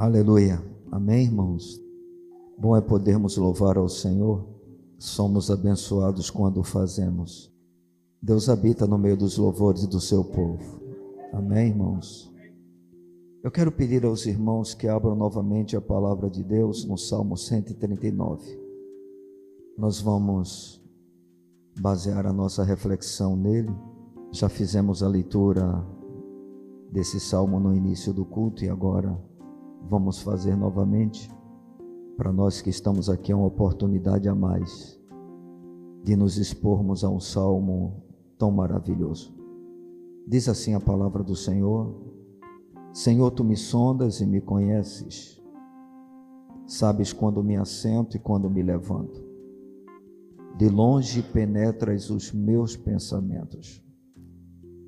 Aleluia. Amém, irmãos? Bom é podermos louvar ao Senhor. Somos abençoados quando o fazemos. Deus habita no meio dos louvores do seu povo. Amém, irmãos? Eu quero pedir aos irmãos que abram novamente a palavra de Deus no Salmo 139. Nós vamos basear a nossa reflexão nele. Já fizemos a leitura desse salmo no início do culto e agora vamos fazer novamente. Para nós que estamos aqui, é uma oportunidade a mais de nos expormos a um salmo tão maravilhoso. Diz assim a palavra do Senhor: Senhor, tu me sondas e me conheces, sabes quando me assento e quando me levanto. De longe penetras os meus pensamentos,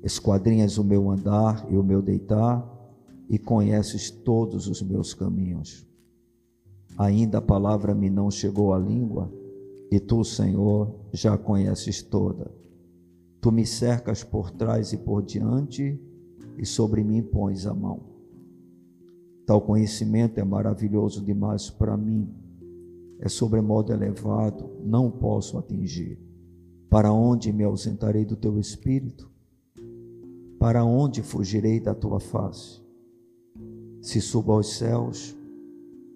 esquadrinhas o meu andar e o meu deitar e conheces todos os meus caminhos. Ainda a palavra me não chegou à língua, e tu, Senhor, já conheces toda. Tu me cercas por trás e por diante, e sobre mim pões a mão. Tal conhecimento é maravilhoso demais para mim, é sobremodo elevado, não posso atingir. Para onde me ausentarei do teu espírito? Para onde fugirei da tua face? Se subo aos céus,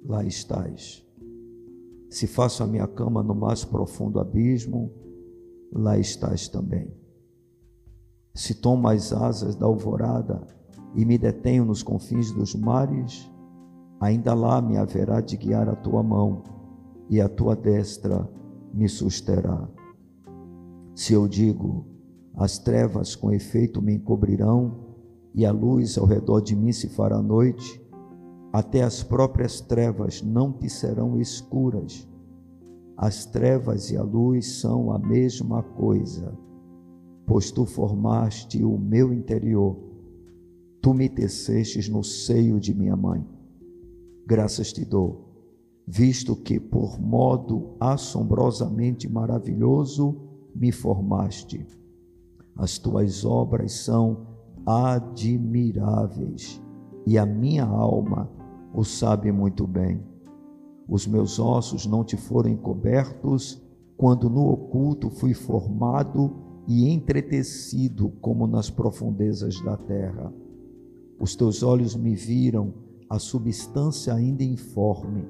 lá estás. Se faço a minha cama no mais profundo abismo, lá estás também. Se tomo as asas da alvorada e me detenho nos confins dos mares, ainda lá me haverá de guiar a tua mão e a tua destra me susterá. Se eu digo, as trevas com efeito me encobrirão, e a luz ao redor de mim se fará noite, até as próprias trevas não te serão escuras. As trevas e a luz são a mesma coisa, pois tu formaste o meu interior, tu me tecestes no seio de minha mãe. Graças te dou, visto que por modo assombrosamente maravilhoso me formaste. As tuas obras são admiráveis, e a minha alma o sabe muito bem. Os meus ossos não te foram encobertos quando no oculto fui formado e entretecido como nas profundezas da terra. Os teus olhos me viram a substância ainda informe,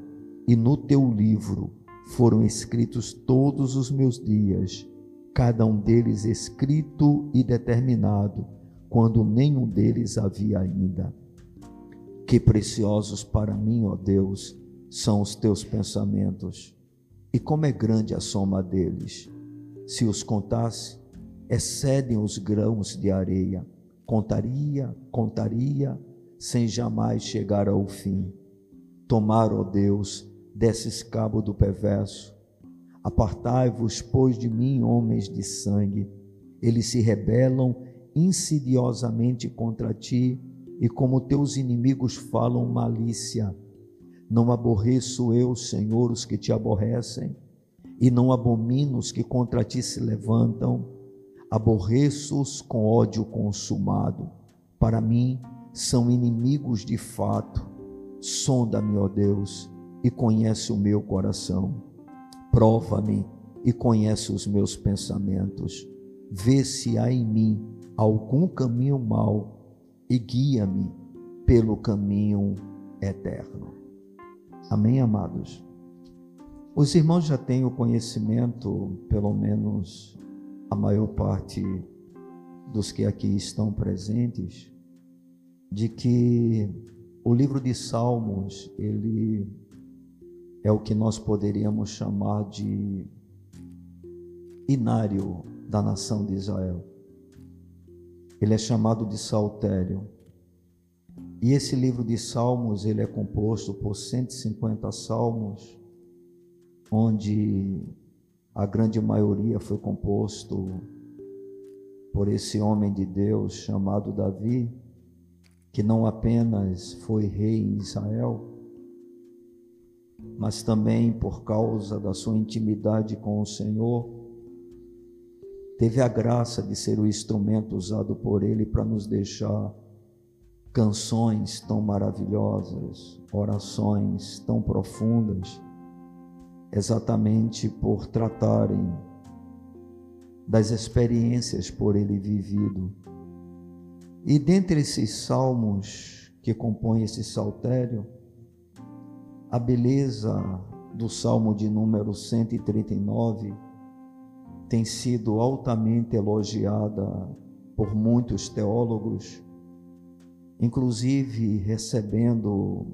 e no teu livro foram escritos todos os meus dias, cada um deles escrito e determinado quando nenhum deles havia ainda. Que preciosos para mim, ó Deus, são os teus pensamentos, e como é grande a soma deles. Se os contasse, excedem os grãos de areia. Contaria, contaria, sem jamais chegar ao fim. Tomar, ó Deus, desses cabo do perverso. Apartai-vos, pois, de mim, homens de sangue. Eles se rebelam insidiosamente contra ti e como teus inimigos falam malícia. Não aborreço eu, Senhor, os que te aborrecem, e não abomino os que contra ti se levantam. Aborreço-os com ódio consumado. Para mim, são inimigos de fato. Sonda-me, ó Deus, e conhece o meu coração. Prova-me e conhece os meus pensamentos. Vê se há em mim algum caminho mau e guia-me pelo caminho eterno. Amém, amados? Os irmãos já têm o conhecimento, pelo menos a maior parte dos que aqui estão presentes, de que o livro de Salmos, ele é o que nós poderíamos chamar de inário da nação de Israel. Ele é chamado de saltério. E esse livro de Salmos, ele é composto por 150 salmos, onde a grande maioria foi composto por esse homem de Deus chamado Davi, que não apenas foi rei em Israel, mas também por causa da sua intimidade com o Senhor, teve a graça de ser o instrumento usado por Ele para nos deixar canções tão maravilhosas, orações tão profundas, exatamente por tratarem das experiências por ele vivido. E dentre esses salmos que compõem esse saltério, a beleza do salmo de número 139 tem sido altamente elogiada por muitos teólogos, inclusive recebendo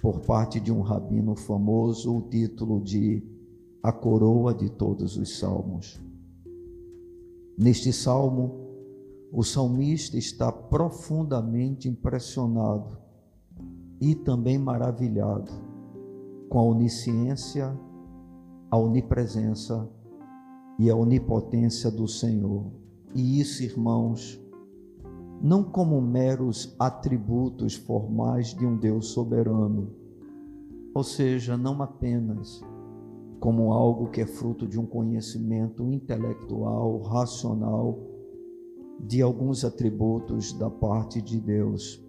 por parte de um rabino famoso o título de A Coroa de Todos os Salmos. Neste salmo, o salmista está profundamente impressionado e também maravilhado com a onisciência, a onipresença e a onipotência do Senhor. E isso, irmãos, não como meros atributos formais de um Deus soberano, ou seja, não apenas como algo que é fruto de um conhecimento intelectual, racional, de alguns atributos da parte de Deus.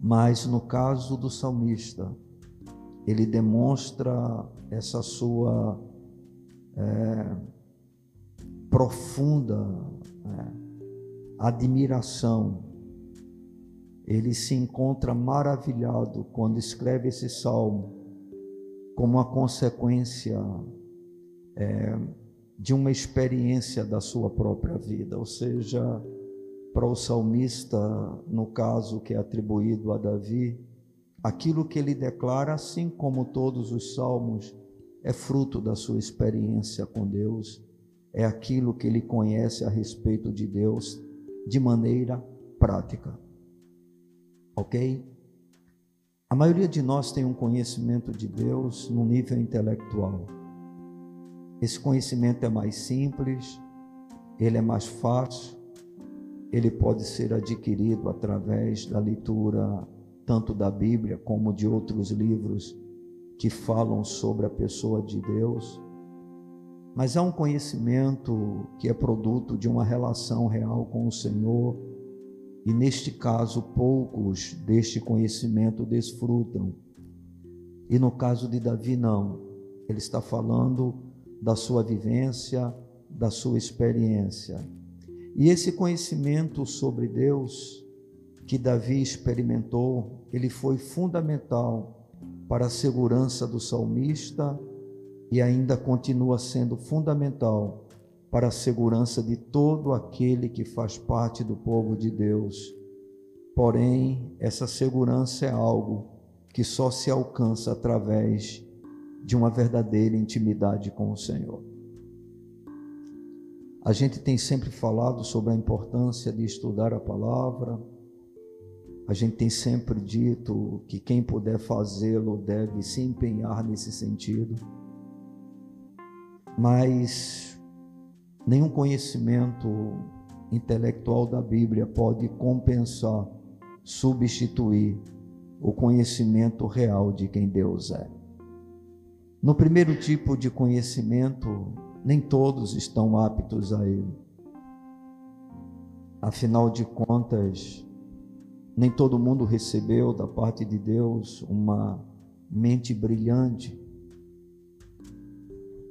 Mas no caso do salmista, ele demonstra essa sua é, profunda é, admiração. Ele se encontra maravilhado quando escreve esse salmo, como uma consequência é, de uma experiência da sua própria vida, ou seja, para o salmista, no caso que é atribuído a Davi, aquilo que ele declara, assim como todos os salmos, é fruto da sua experiência com Deus, é aquilo que ele conhece a respeito de Deus de maneira prática. Ok? A maioria de nós tem um conhecimento de Deus no nível intelectual. Esse conhecimento é mais simples, ele é mais fácil, ele pode ser adquirido através da leitura tanto da Bíblia como de outros livros que falam sobre a pessoa de Deus. Mas há um conhecimento que é produto de uma relação real com o Senhor, e neste caso, poucos deste conhecimento desfrutam. E no caso de Davi, não. Ele está falando da sua vivência, da sua experiência. E esse conhecimento sobre Deus que Davi experimentou, ele foi fundamental para a segurança do salmista e ainda continua sendo fundamental para a segurança de todo aquele que faz parte do povo de Deus. Porém, essa segurança é algo que só se alcança através de uma verdadeira intimidade com o Senhor. A gente tem sempre falado sobre a importância de estudar a palavra, a gente tem sempre dito que quem puder fazê-lo deve se empenhar nesse sentido mas nenhum conhecimento intelectual da Bíblia pode compensar, substituir o conhecimento real de quem Deus é. No primeiro tipo de conhecimento, nem todos estão aptos a ele. Afinal de contas, nem todo mundo recebeu da parte de Deus uma mente brilhante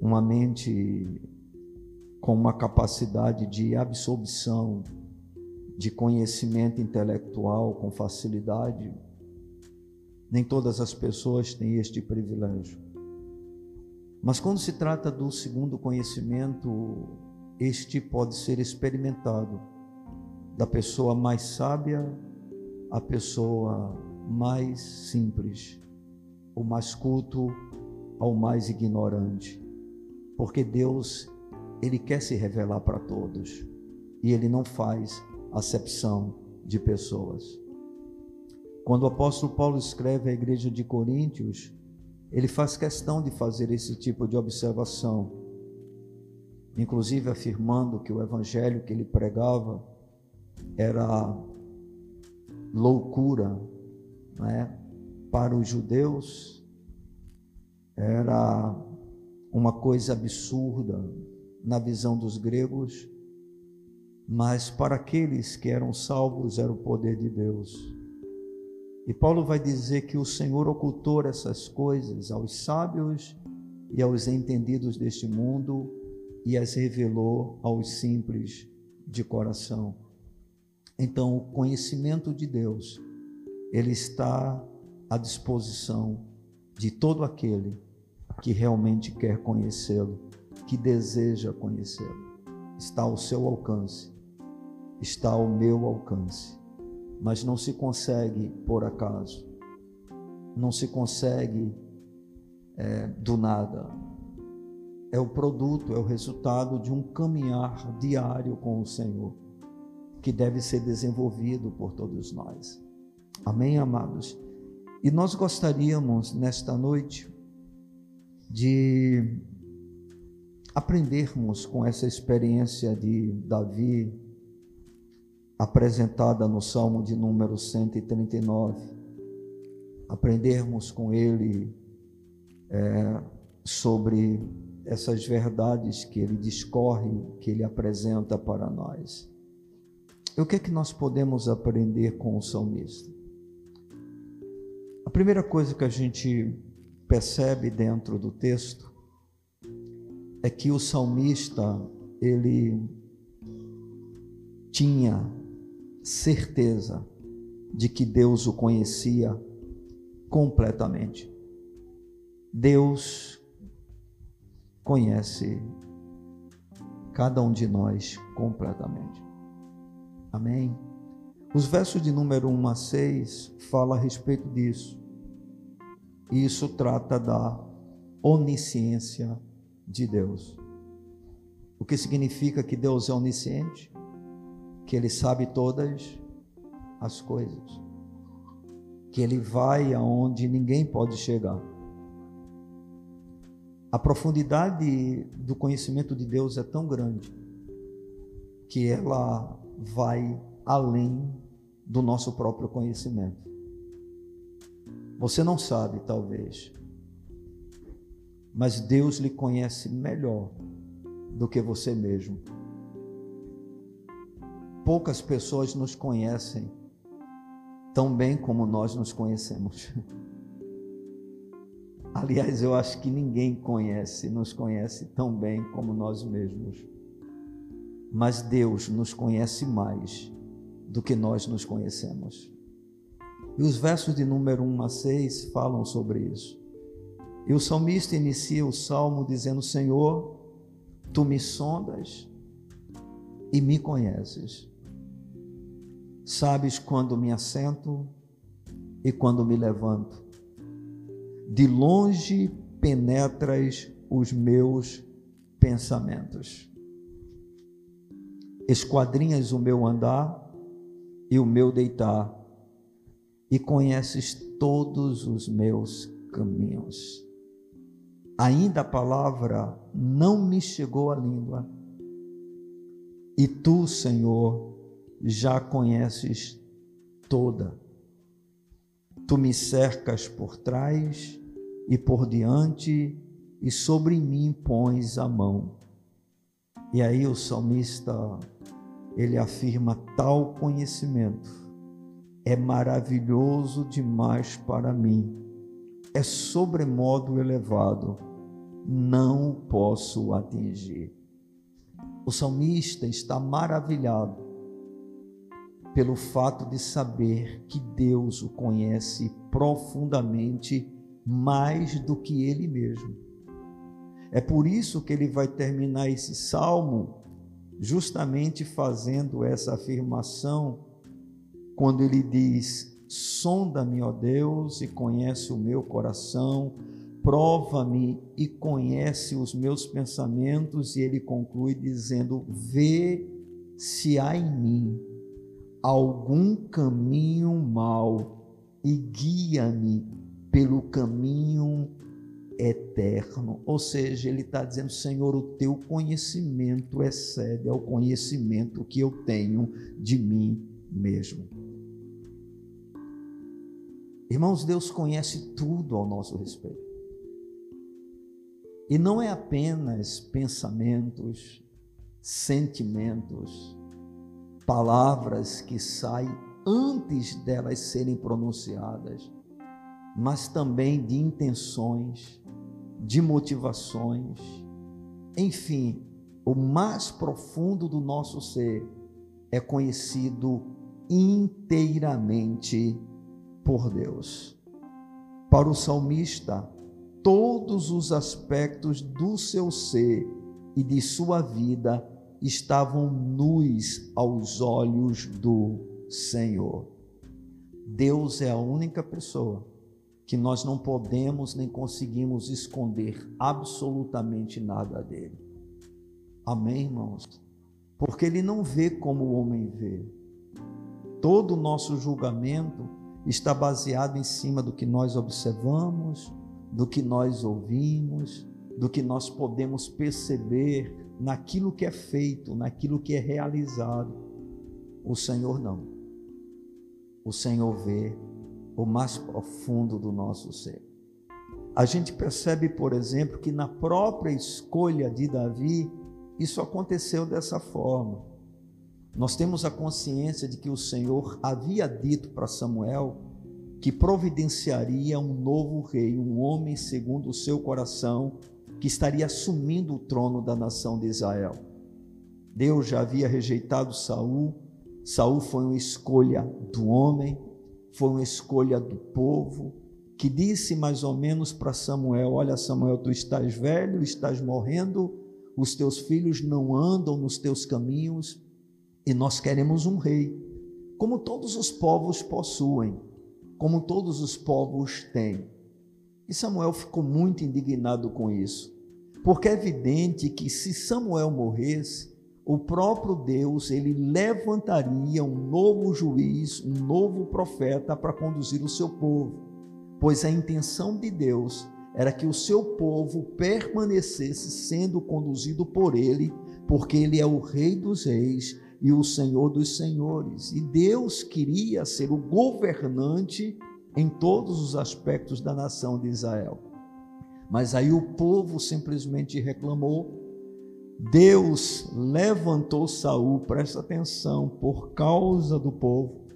uma mente com uma capacidade de absorção de conhecimento intelectual com facilidade. Nem todas as pessoas têm este privilégio. Mas quando se trata do segundo conhecimento, este pode ser experimentado da pessoa mais sábia à pessoa mais simples, o mais culto ao mais ignorante. Porque Deus, ele quer se revelar para todos. E ele não faz acepção de pessoas. Quando o apóstolo Paulo escreve à igreja de Coríntios, ele faz questão de fazer esse tipo de observação, inclusive afirmando que o evangelho que ele pregava era loucura né? para os judeus, era uma coisa absurda na visão dos gregos, mas para aqueles que eram salvos era o poder de Deus. E Paulo vai dizer que o Senhor ocultou essas coisas aos sábios e aos entendidos deste mundo e as revelou aos simples de coração. Então, o conhecimento de Deus, ele está à disposição de todo aquele que realmente quer conhecê-lo, que deseja conhecê-lo. Está ao seu alcance, está ao meu alcance, mas não se consegue por acaso, não se consegue é, do nada. É o produto, é o resultado de um caminhar diário com o Senhor, que deve ser desenvolvido por todos nós. Amém, amados? E nós gostaríamos nesta noite de aprendermos com essa experiência de Davi apresentada no Salmo de número 139, aprendermos com ele é, sobre essas verdades que ele discorre, que ele apresenta para nós. E o que é que nós podemos aprender com o salmista? A primeira coisa que a gente percebe dentro do texto é que o salmista ele tinha certeza de que Deus o conhecia completamente. Deus conhece cada um de nós completamente. Amém. Os versos de número 1 a 6 falam a respeito disso. Isso trata da onisciência de Deus. O que significa que Deus é onisciente? Que Ele sabe todas as coisas. Que Ele vai aonde ninguém pode chegar. A profundidade do conhecimento de Deus é tão grande que ela vai além do nosso próprio conhecimento. Você não sabe, talvez, mas Deus lhe conhece melhor do que você mesmo. Poucas pessoas nos conhecem tão bem como nós nos conhecemos. Aliás, eu acho que ninguém conhece, nos conhece tão bem como nós mesmos. Mas Deus nos conhece mais do que nós nos conhecemos. E os versos de número 1 a 6 falam sobre isso. E o salmista inicia o salmo dizendo: Senhor, tu me sondas e me conheces. Sabes quando me assento e quando me levanto. De longe penetras os meus pensamentos. Esquadrinhas o meu andar e o meu deitar, e conheces todos os meus caminhos. Ainda a palavra não me chegou à língua, e tu, Senhor, já conheces toda. Tu me cercas por trás e por diante, e sobre mim pões a mão. E aí o salmista ele afirma tal conhecimento é maravilhoso demais para mim, é sobremodo elevado, não posso atingir. O salmista está maravilhado pelo fato de saber que Deus o conhece profundamente mais do que ele mesmo. É por isso que ele vai terminar esse salmo justamente fazendo essa afirmação, quando ele diz: Sonda-me, ó Deus, e conhece o meu coração, prova-me e conhece os meus pensamentos, e ele conclui dizendo: Vê se há em mim algum caminho mau e guia-me pelo caminho eterno. Ou seja, ele está dizendo: Senhor, o teu conhecimento excede ao conhecimento que eu tenho de mim mesmo. Irmãos, Deus conhece tudo ao nosso respeito. E não é apenas pensamentos, sentimentos, palavras que saem antes delas serem pronunciadas, mas também de intenções, de motivações, enfim, o mais profundo do nosso ser é conhecido inteiramente por Deus. Para o salmista, todos os aspectos do seu ser e de sua vida estavam nus aos olhos do Senhor. Deus é a única pessoa que nós não podemos nem conseguimos esconder absolutamente nada dele. Amém, irmãos? Porque ele não vê como o homem vê. Todo o nosso julgamento está baseado em cima do que nós observamos, do que nós ouvimos, do que nós podemos perceber naquilo que é feito, naquilo que é realizado. O Senhor não. O Senhor vê o mais profundo do nosso ser. A gente percebe, por exemplo, que na própria escolha de Davi, isso aconteceu dessa forma. Nós temos a consciência de que o Senhor havia dito para Samuel que providenciaria um novo rei, um homem segundo o seu coração, que estaria assumindo o trono da nação de Israel. Deus já havia rejeitado Saul. Saul foi uma escolha do homem, foi uma escolha do povo, que disse mais ou menos para Samuel: Olha, Samuel, tu estás velho, estás morrendo, os teus filhos não andam nos teus caminhos, e nós queremos um rei, como todos os povos possuem, como todos os povos têm. E Samuel ficou muito indignado com isso, porque é evidente que se Samuel morresse, o próprio Deus ele levantaria um novo juiz, um novo profeta para conduzir o seu povo, pois a intenção de Deus era que o seu povo permanecesse sendo conduzido por ele, porque ele é o Rei dos Reis e o Senhor dos Senhores. E Deus queria ser o governante em todos os aspectos da nação de Israel. Mas aí o povo simplesmente reclamou. Deus levantou Saul, presta atenção, por causa do povo.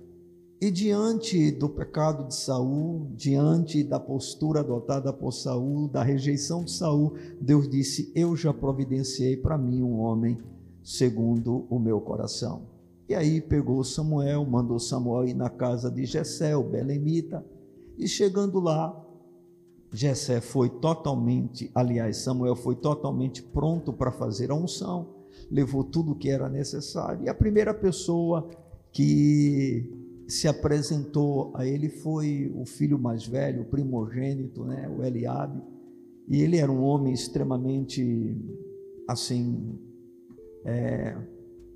E diante do pecado de Saul, diante da postura adotada por Saul, da rejeição de Saul, Deus disse: Eu já providenciei para mim um homem segundo o meu coração. E aí pegou Samuel, mandou Samuel ir na casa de Jessé, o belemita, e chegando lá, Jessé foi totalmente, aliás, Samuel foi totalmente pronto para fazer a unção, levou tudo o que era necessário. E a primeira pessoa que se apresentou a ele foi o filho mais velho, o primogênito, né, o Eliabe. E ele era um homem extremamente, assim, é,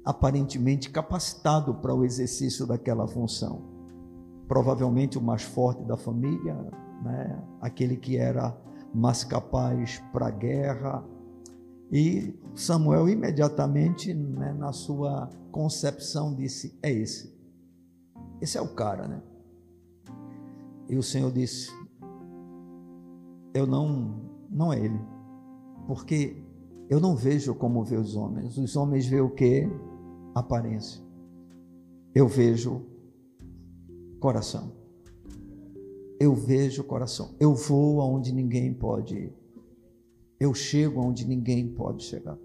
aparentemente capacitado para o exercício daquela função. Provavelmente o mais forte da família, né? aquele que era mais capaz para a guerra. E Samuel imediatamente, né, na sua concepção, disse: É esse. Esse é o cara, né? E o Senhor disse: Eu não, não é ele, porque eu não vejo como vê os homens. Os homens veem o que? Aparência. Eu vejo coração. Eu vejo coração. Eu vou aonde ninguém pode ir. Eu chego aonde ninguém pode chegar.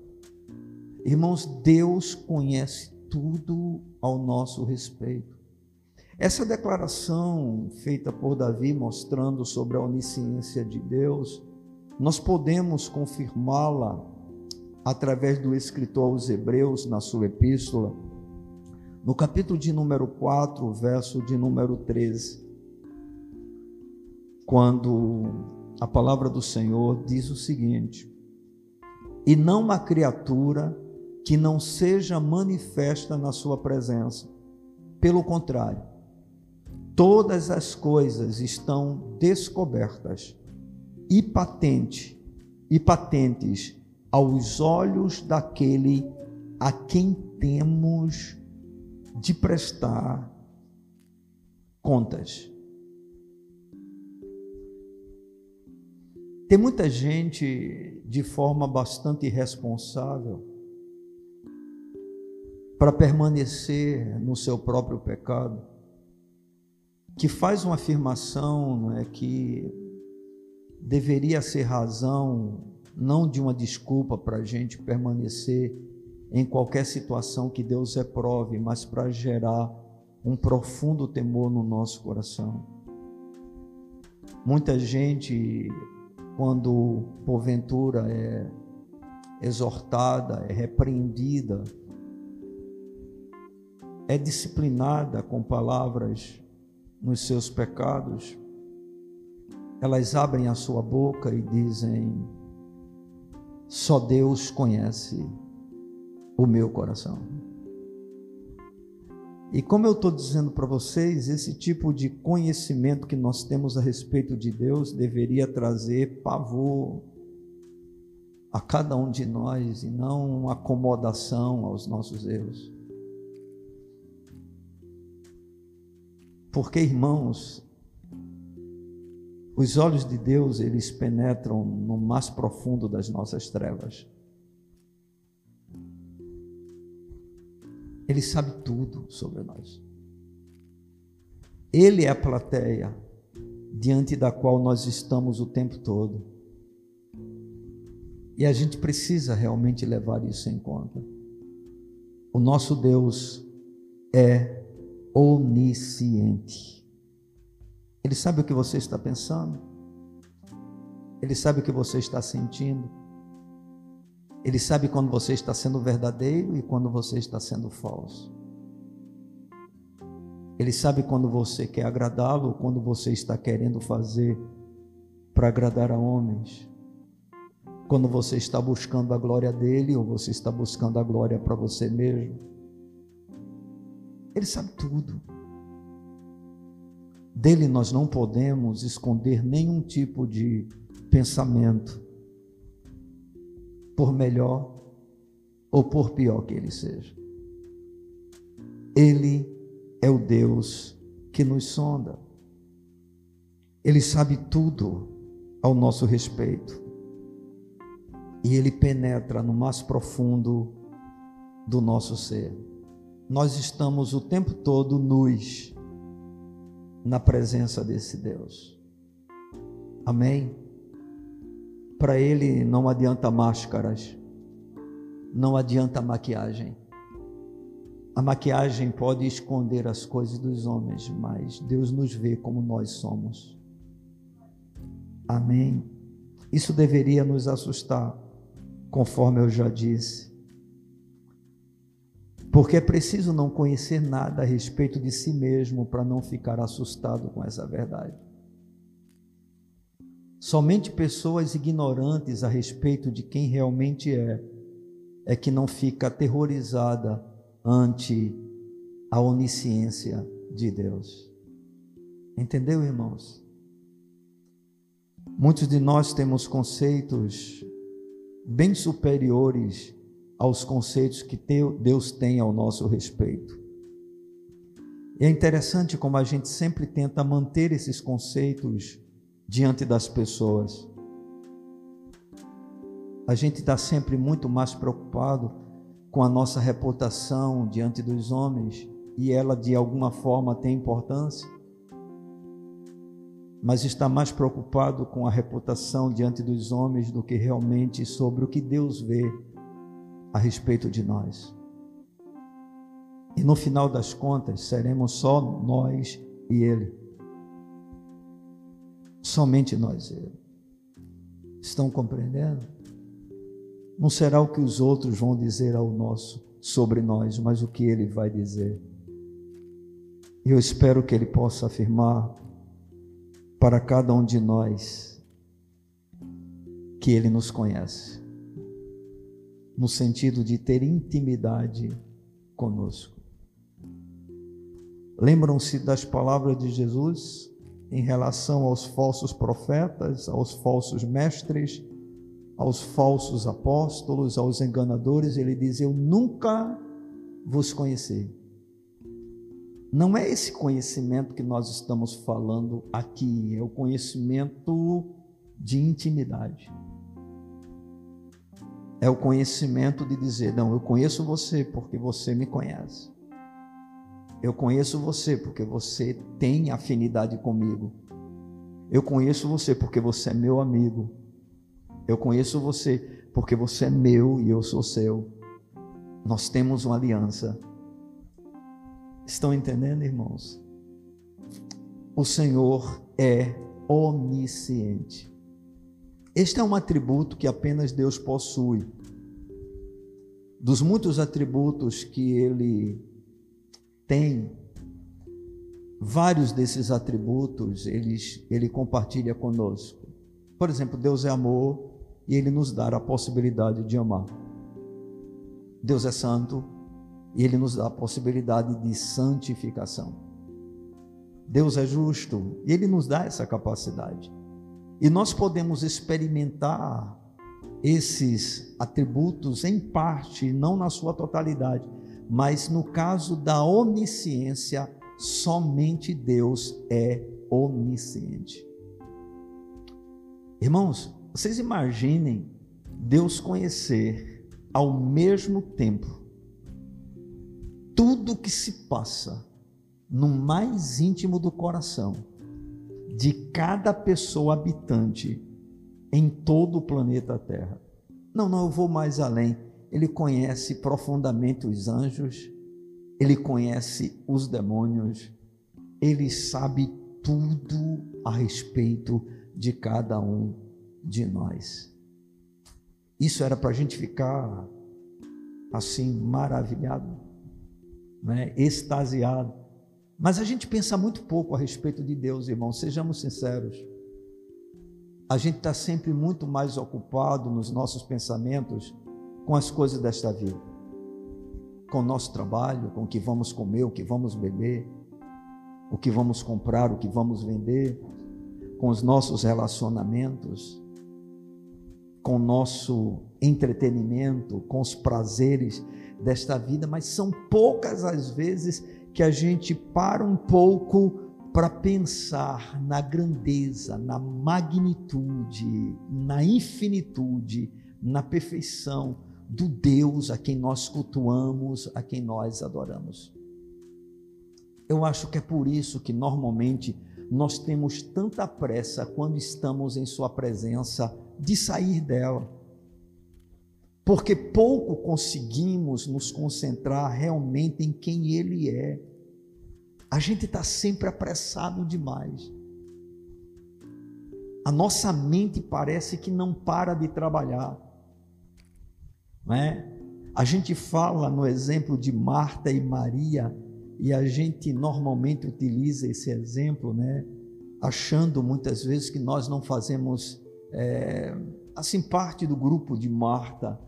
Irmãos, Deus conhece tudo ao nosso respeito. Essa declaração feita por Davi mostrando sobre a onisciência de Deus, nós podemos confirmá-la através do escritor aos Hebreus, na sua epístola, no capítulo de número 4, verso de número 13, quando a palavra do Senhor diz o seguinte: E não uma criatura que não seja manifesta na sua presença. Pelo contrário, todas as coisas estão descobertas e patente e patentes aos olhos daquele a quem temos de prestar contas. Tem muita gente de forma bastante irresponsável para permanecer no seu próprio pecado, que faz uma afirmação não é, que deveria ser razão não de uma desculpa para a gente permanecer em qualquer situação que Deus reprove, mas para gerar um profundo temor no nosso coração. Muita gente, quando porventura é exortada, é repreendida, é disciplinada com palavras nos seus pecados, elas abrem a sua boca e dizem: só Deus conhece o meu coração. E como eu estou dizendo para vocês, esse tipo de conhecimento que nós temos a respeito de Deus deveria trazer pavor a cada um de nós e não acomodação aos nossos erros. Porque, irmãos, os olhos de Deus, eles penetram no mais profundo das nossas trevas. Ele sabe tudo sobre nós. Ele é a plateia diante da qual nós estamos o tempo todo. E a gente precisa realmente levar isso em conta. O nosso Deus é onisciente. Ele sabe o que você está pensando. Ele sabe o que você está sentindo. Ele sabe quando você está sendo verdadeiro e quando você está sendo falso. Ele sabe quando você quer agradá-lo ou quando você está querendo fazer para agradar a homens. Quando você está buscando a glória dele ou você está buscando a glória para você mesmo. Ele sabe tudo. Dele nós não podemos esconder nenhum tipo de pensamento por melhor ou por pior que ele seja. Ele é o Deus que nos sonda. Ele sabe tudo ao nosso respeito. E ele penetra no mais profundo do nosso ser. Nós estamos o tempo todo nus na presença desse Deus. Amém? Para ele não adianta máscaras, não adianta maquiagem. A maquiagem pode esconder as coisas dos homens, mas Deus nos vê como nós somos. Amém. Isso deveria nos assustar, conforme eu já disse. Porque é preciso não conhecer nada a respeito de si mesmo para não ficar assustado com essa verdade. Somente pessoas ignorantes a respeito de quem realmente é, é que não fica aterrorizada ante a onisciência de Deus. Entendeu, irmãos? Muitos de nós temos conceitos bem superiores aos conceitos que Deus tem ao nosso respeito. E é interessante como a gente sempre tenta manter esses conceitos diante das pessoas. A gente está sempre muito mais preocupado com a nossa reputação diante dos homens e ela de alguma forma tem importância, mas está mais preocupado com a reputação diante dos homens do que realmente sobre o que Deus vê a respeito de nós. E no final das contas, seremos só nós e Ele. Somente nós. Estão compreendendo? Não será o que os outros vão dizer ao nosso sobre nós, mas o que ele vai dizer. E eu espero que ele possa afirmar para cada um de nós que ele nos conhece, no sentido de ter intimidade conosco. Lembram-se das palavras de Jesus? Em relação aos falsos profetas, aos falsos mestres, aos falsos apóstolos, aos enganadores, ele diz: Eu nunca vos conheci. Não é esse conhecimento que nós estamos falando aqui, é o conhecimento de intimidade. é o conhecimento de dizer: não, eu conheço você porque você me conhece. Eu conheço você porque você tem afinidade comigo. Eu conheço você porque você é meu amigo. Eu conheço você porque você é meu e eu sou seu. Nós temos uma aliança. Estão entendendo, irmãos? O Senhor é onisciente. Este é um atributo que apenas Deus possui. Dos muitos atributos que ele tem, vários desses atributos eles, ele compartilha conosco. Por exemplo, Deus é amor e ele nos dá a possibilidade de amar. Deus é santo e ele nos dá a possibilidade de santificação. Deus é justo e ele nos dá essa capacidade. E nós podemos experimentar esses atributos em parte, não na sua totalidade, mas no caso da onisciência, somente Deus é onisciente. Irmãos, vocês imaginem Deus conhecer ao mesmo tempo tudo que se passa no mais íntimo do coração de cada pessoa habitante em todo o planeta Terra. Não, não, eu vou mais além. Ele conhece profundamente os anjos, ele conhece os demônios, ele sabe tudo a respeito de cada um de nós. Isso era para a gente ficar assim maravilhado, né? extasiado. Mas a gente pensa muito pouco a respeito de Deus, irmãos, sejamos sinceros. A gente está sempre muito mais ocupado nos nossos pensamentos com as coisas desta vida, com o nosso trabalho, com o que vamos comer, o que vamos beber, o que vamos comprar, o que vamos vender, com os nossos relacionamentos, com o nosso entretenimento, com os prazeres desta vida, mas são poucas as vezes que a gente para um pouco para pensar na grandeza, na magnitude, na infinitude, na perfeição do Deus a quem nós cultuamos, a quem nós adoramos. Eu acho que é por isso que normalmente nós temos tanta pressa quando estamos em Sua presença de sair dela. Porque pouco conseguimos nos concentrar realmente em quem Ele é. A gente está sempre apressado demais. A nossa mente parece que não para de trabalhar. Não é? A gente fala no exemplo de Marta e Maria, e a gente normalmente utiliza esse exemplo, né? achando muitas vezes que nós não fazemos é, assim parte do grupo de Marta.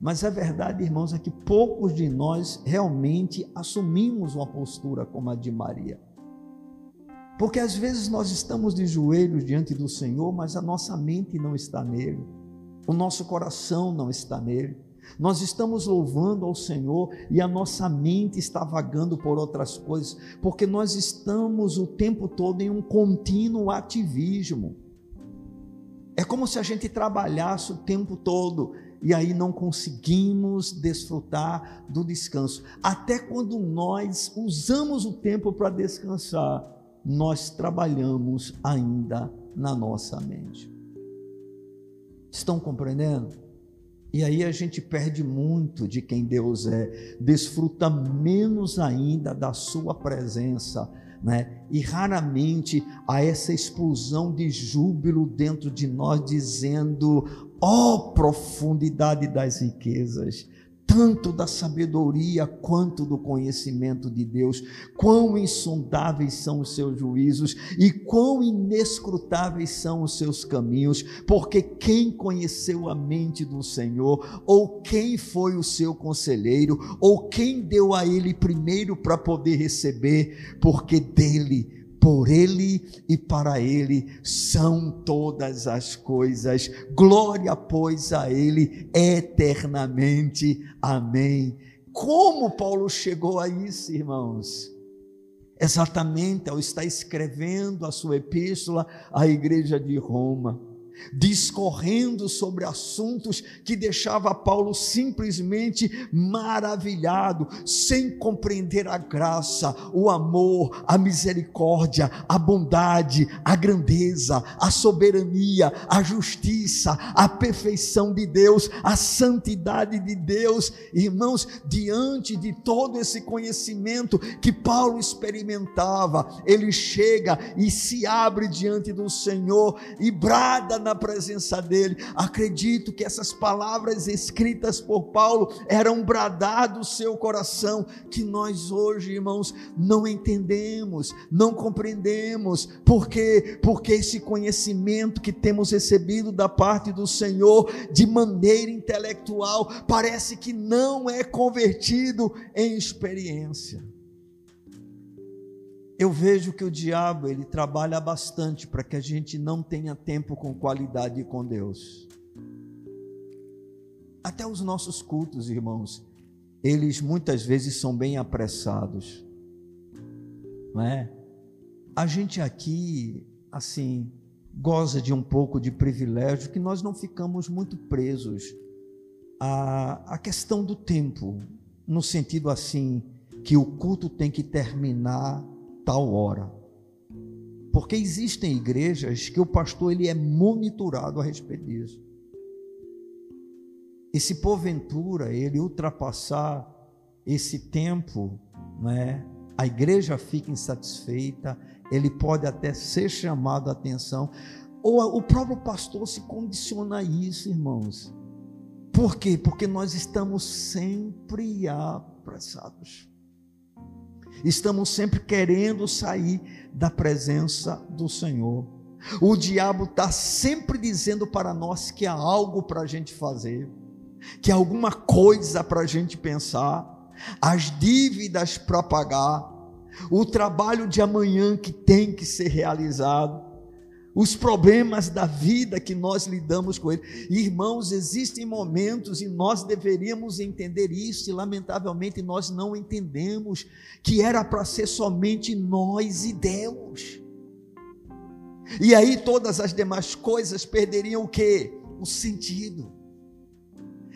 Mas a verdade, irmãos, é que poucos de nós realmente assumimos uma postura como a de Maria. Porque às vezes nós estamos de joelhos diante do Senhor, mas a nossa mente não está nele, o nosso coração não está nele. Nós estamos louvando ao Senhor e a nossa mente está vagando por outras coisas, porque nós estamos o tempo todo em um contínuo ativismo. É como se a gente trabalhasse o tempo todo e aí não conseguimos desfrutar do descanso. Até quando nós usamos o tempo para descansar, nós trabalhamos ainda na nossa mente. Estão compreendendo? E aí a gente perde muito de quem Deus é, desfruta menos ainda da sua presença, né? E raramente há essa explosão de júbilo dentro de nós dizendo: "Ó oh, profundidade das riquezas, tanto da sabedoria quanto do conhecimento de Deus. Quão insondáveis são os seus juízos e quão inescrutáveis são os seus caminhos, porque quem conheceu a mente do Senhor, ou quem foi o seu conselheiro, ou quem deu a ele primeiro para poder receber, porque dele por Ele e para Ele são todas as coisas. Glória, pois, a Ele eternamente. Amém. Como Paulo chegou a isso, irmãos? Exatamente ao estar escrevendo a sua epístola à igreja de Roma. Discorrendo sobre assuntos que deixava Paulo simplesmente maravilhado, sem compreender a graça, o amor, a misericórdia, a bondade, a grandeza, a soberania, a justiça, a perfeição de Deus, a santidade de Deus. Irmãos, diante de todo esse conhecimento que Paulo experimentava, ele chega e se abre diante do Senhor e brada na presença dele. Acredito que essas palavras escritas por Paulo eram bradar do seu coração, que nós hoje, irmãos, não entendemos, não compreendemos. Por quê? Porque esse conhecimento que temos recebido da parte do Senhor de maneira intelectual parece que não é convertido em experiência eu vejo que o diabo ele trabalha bastante para que a gente não tenha tempo com qualidade com Deus. Até os nossos cultos, irmãos, eles muitas vezes são bem apressados, não é? A gente aqui, assim, goza de um pouco de privilégio que nós não ficamos muito presos à, à questão do tempo, no sentido assim que o culto tem que terminar tal hora. Porque existem igrejas que o pastor ele é monitorado a respeito disso. E se porventura ele ultrapassar esse tempo, né, a igreja fica insatisfeita, ele pode até ser chamado a atenção, ou o próprio pastor se condiciona a isso, irmãos. Por quê? Porque nós estamos sempre apressados estamos sempre querendo sair da presença do Senhor. O diabo está sempre dizendo para nós que há algo para a gente fazer, que há alguma coisa para a gente pensar, as dívidas para pagar, o trabalho de amanhã que tem que ser realizado os problemas da vida que nós lidamos com ele. Irmãos, existem momentos e nós deveríamos entender isso, e lamentavelmente nós não entendemos que era para ser somente nós e Deus. E aí todas as demais coisas perderiam o que? O sentido.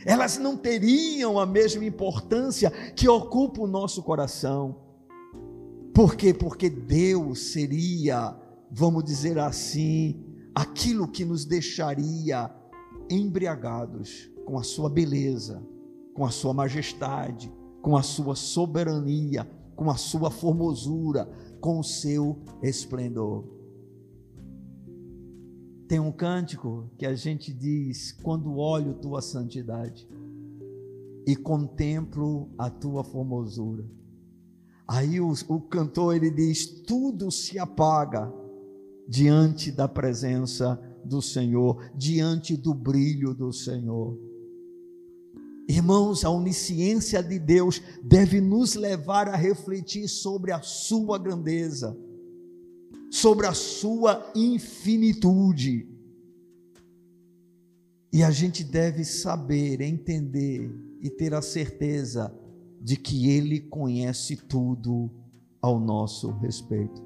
Elas não teriam a mesma importância que ocupa o nosso coração. Por quê? Porque Deus seria vamos dizer assim, aquilo que nos deixaria embriagados com a sua beleza, com a sua majestade, com a sua soberania, com a sua formosura, com o seu esplendor. Tem um cântico que a gente diz: quando olho tua santidade e contemplo a tua formosura. Aí o, o cantor ele diz: tudo se apaga diante da presença do Senhor, diante do brilho do Senhor. Irmãos, a onisciência de Deus deve nos levar a refletir sobre a sua grandeza, sobre a sua infinitude. E a gente deve saber, entender e ter a certeza de que Ele conhece tudo ao nosso respeito.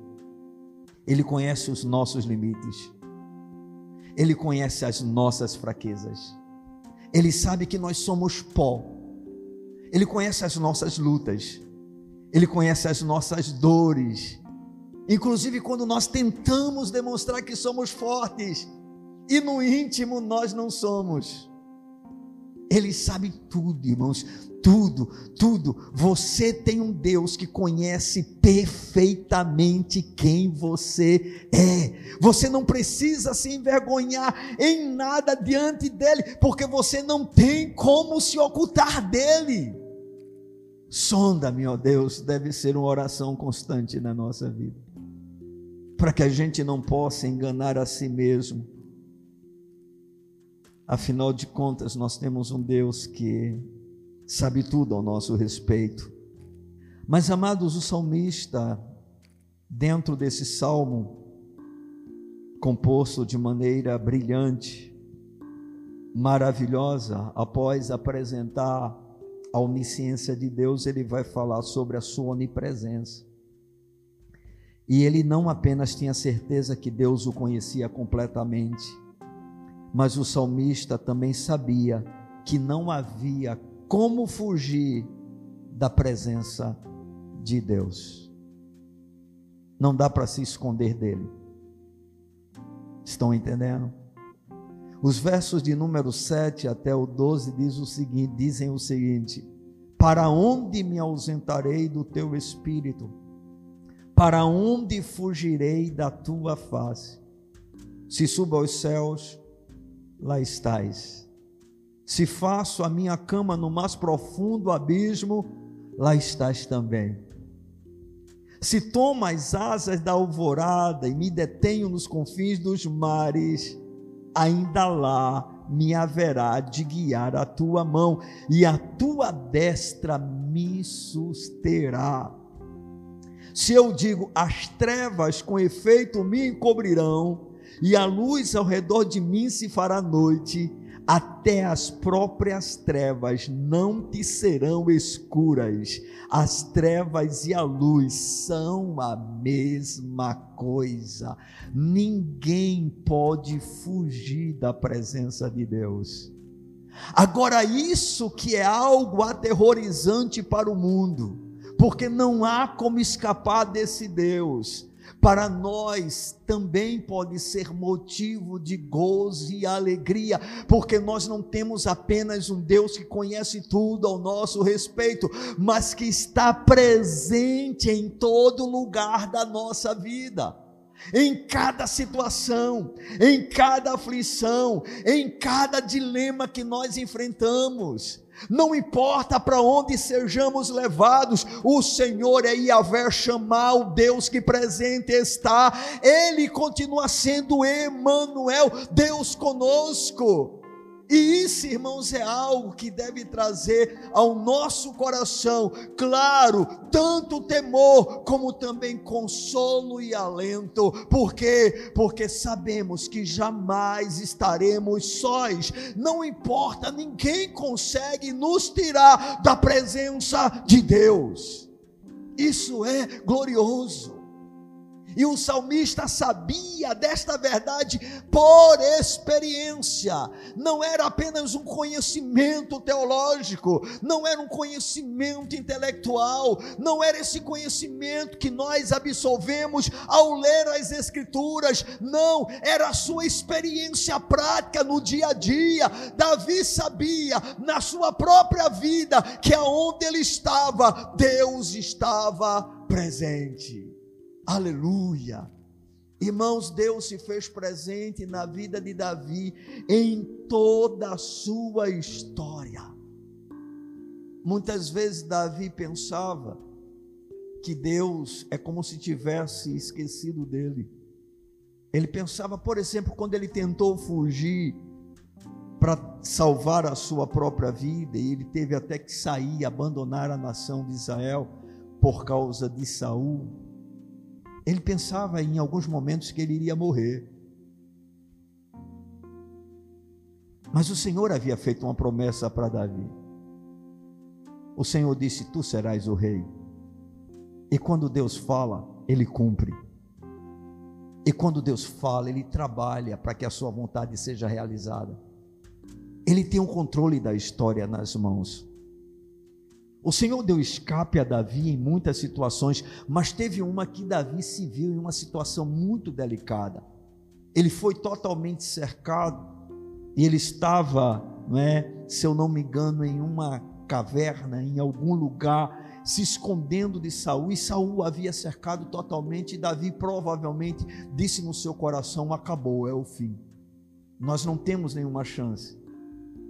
Ele conhece os nossos limites. Ele conhece as nossas fraquezas. Ele sabe que nós somos pó. Ele conhece as nossas lutas. Ele conhece as nossas dores. Inclusive quando nós tentamos demonstrar que somos fortes e no íntimo nós não somos. Ele sabe tudo, irmãos tudo, tudo. Você tem um Deus que conhece perfeitamente quem você é. Você não precisa se envergonhar em nada diante dele, porque você não tem como se ocultar dele. Sonda-me, ó Deus, deve ser uma oração constante na nossa vida, para que a gente não possa enganar a si mesmo. Afinal de contas, nós temos um Deus que sabe tudo ao nosso respeito. Mas, amados, o salmista, dentro desse salmo, composto de maneira brilhante, maravilhosa, após apresentar a onisciência de Deus, ele vai falar sobre a sua onipresença. E ele não apenas tinha certeza que Deus o conhecia completamente, Mas o salmista também sabia que não havia como fugir da presença de Deus. Não dá para se esconder dele. Estão entendendo? Os versos de número 7 até o 12 diz o seguinte, dizem o seguinte: Para onde me ausentarei do teu espírito? Para onde fugirei da tua face? Se subo aos céus, lá estás. Se faço a minha cama no mais profundo abismo, lá estás também. Se tomo as asas da alvorada e me detenho nos confins dos mares, ainda lá me haverá de guiar a tua mão, e a tua destra me susterá. Se eu digo, as trevas com efeito me encobrirão, e a luz ao redor de mim se fará noite, até as próprias trevas não te serão escuras. As trevas e a luz são a mesma coisa. Ninguém pode fugir da presença de Deus. Agora, isso que é algo aterrorizante para o mundo, porque não há como escapar desse Deus para nós também pode ser motivo de gozo e alegria, porque nós não temos apenas um Deus que conhece tudo ao nosso respeito, mas que está presente em todo lugar da nossa vida em cada situação, em cada aflição, em cada dilema que nós enfrentamos. Não importa para onde sejamos levados, o Senhor é Yahvé chamar o Deus que presente está. Ele continua sendo Emmanuel, Deus conosco. E isso, irmãos, é algo que deve trazer ao nosso coração, claro, tanto temor como também consolo e alento. Por quê? Porque sabemos que jamais estaremos sós. Não importa, ninguém consegue nos tirar da presença de Deus. Isso é glorioso. E o salmista sabia desta verdade por experiência. Não era apenas um conhecimento teológico, não era um conhecimento intelectual, não era esse conhecimento que nós absolvemos ao ler as escrituras. Não, era a sua experiência prática no dia a dia. Davi sabia na sua própria vida que aonde ele estava, Deus estava presente. Aleluia. Irmãos, Deus se fez presente na vida de Davi em toda a sua história. Muitas vezes Davi pensava que Deus é como se tivesse esquecido dele. Ele pensava, por exemplo, quando ele tentou fugir para salvar a sua própria vida, e ele teve até que sair, abandonar a nação de Israel por causa de Saul. Ele pensava em alguns momentos que ele iria morrer. Mas o Senhor havia feito uma promessa para Davi. O Senhor disse: Tu serás o rei. E quando Deus fala, ele cumpre. E quando Deus fala, ele trabalha para que a sua vontade seja realizada. Ele tem o controle da história nas mãos. O Senhor deu escape a Davi em muitas situações, mas teve uma que Davi se viu em uma situação muito delicada. Ele foi totalmente cercado e ele estava, não é, se eu não me engano, em uma caverna, em algum lugar, se escondendo de Saul, e Saul havia cercado totalmente, e Davi provavelmente disse no seu coração: acabou, é o fim. Nós não temos nenhuma chance.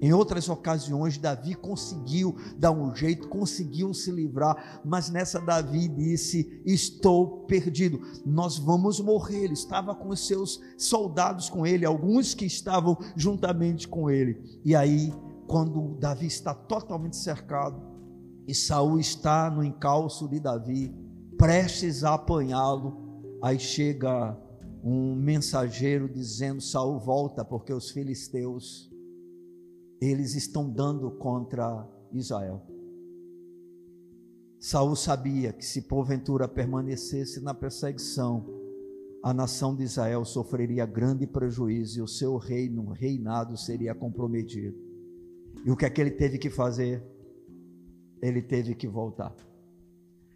Em outras ocasiões, Davi conseguiu dar um jeito, conseguiu se livrar, mas nessa Davi disse: Estou perdido, nós vamos morrer. Ele estava com os seus soldados com ele, alguns que estavam juntamente com ele. E aí, quando Davi está totalmente cercado e Saul está no encalço de Davi, prestes a apanhá-lo, aí chega um mensageiro dizendo: Saul volta, porque os filisteus eles estão dando contra Israel. Saul sabia que se porventura permanecesse na perseguição, a nação de Israel sofreria grande prejuízo e o seu reino, reinado seria comprometido. E o que é que ele teve que fazer? Ele teve que voltar.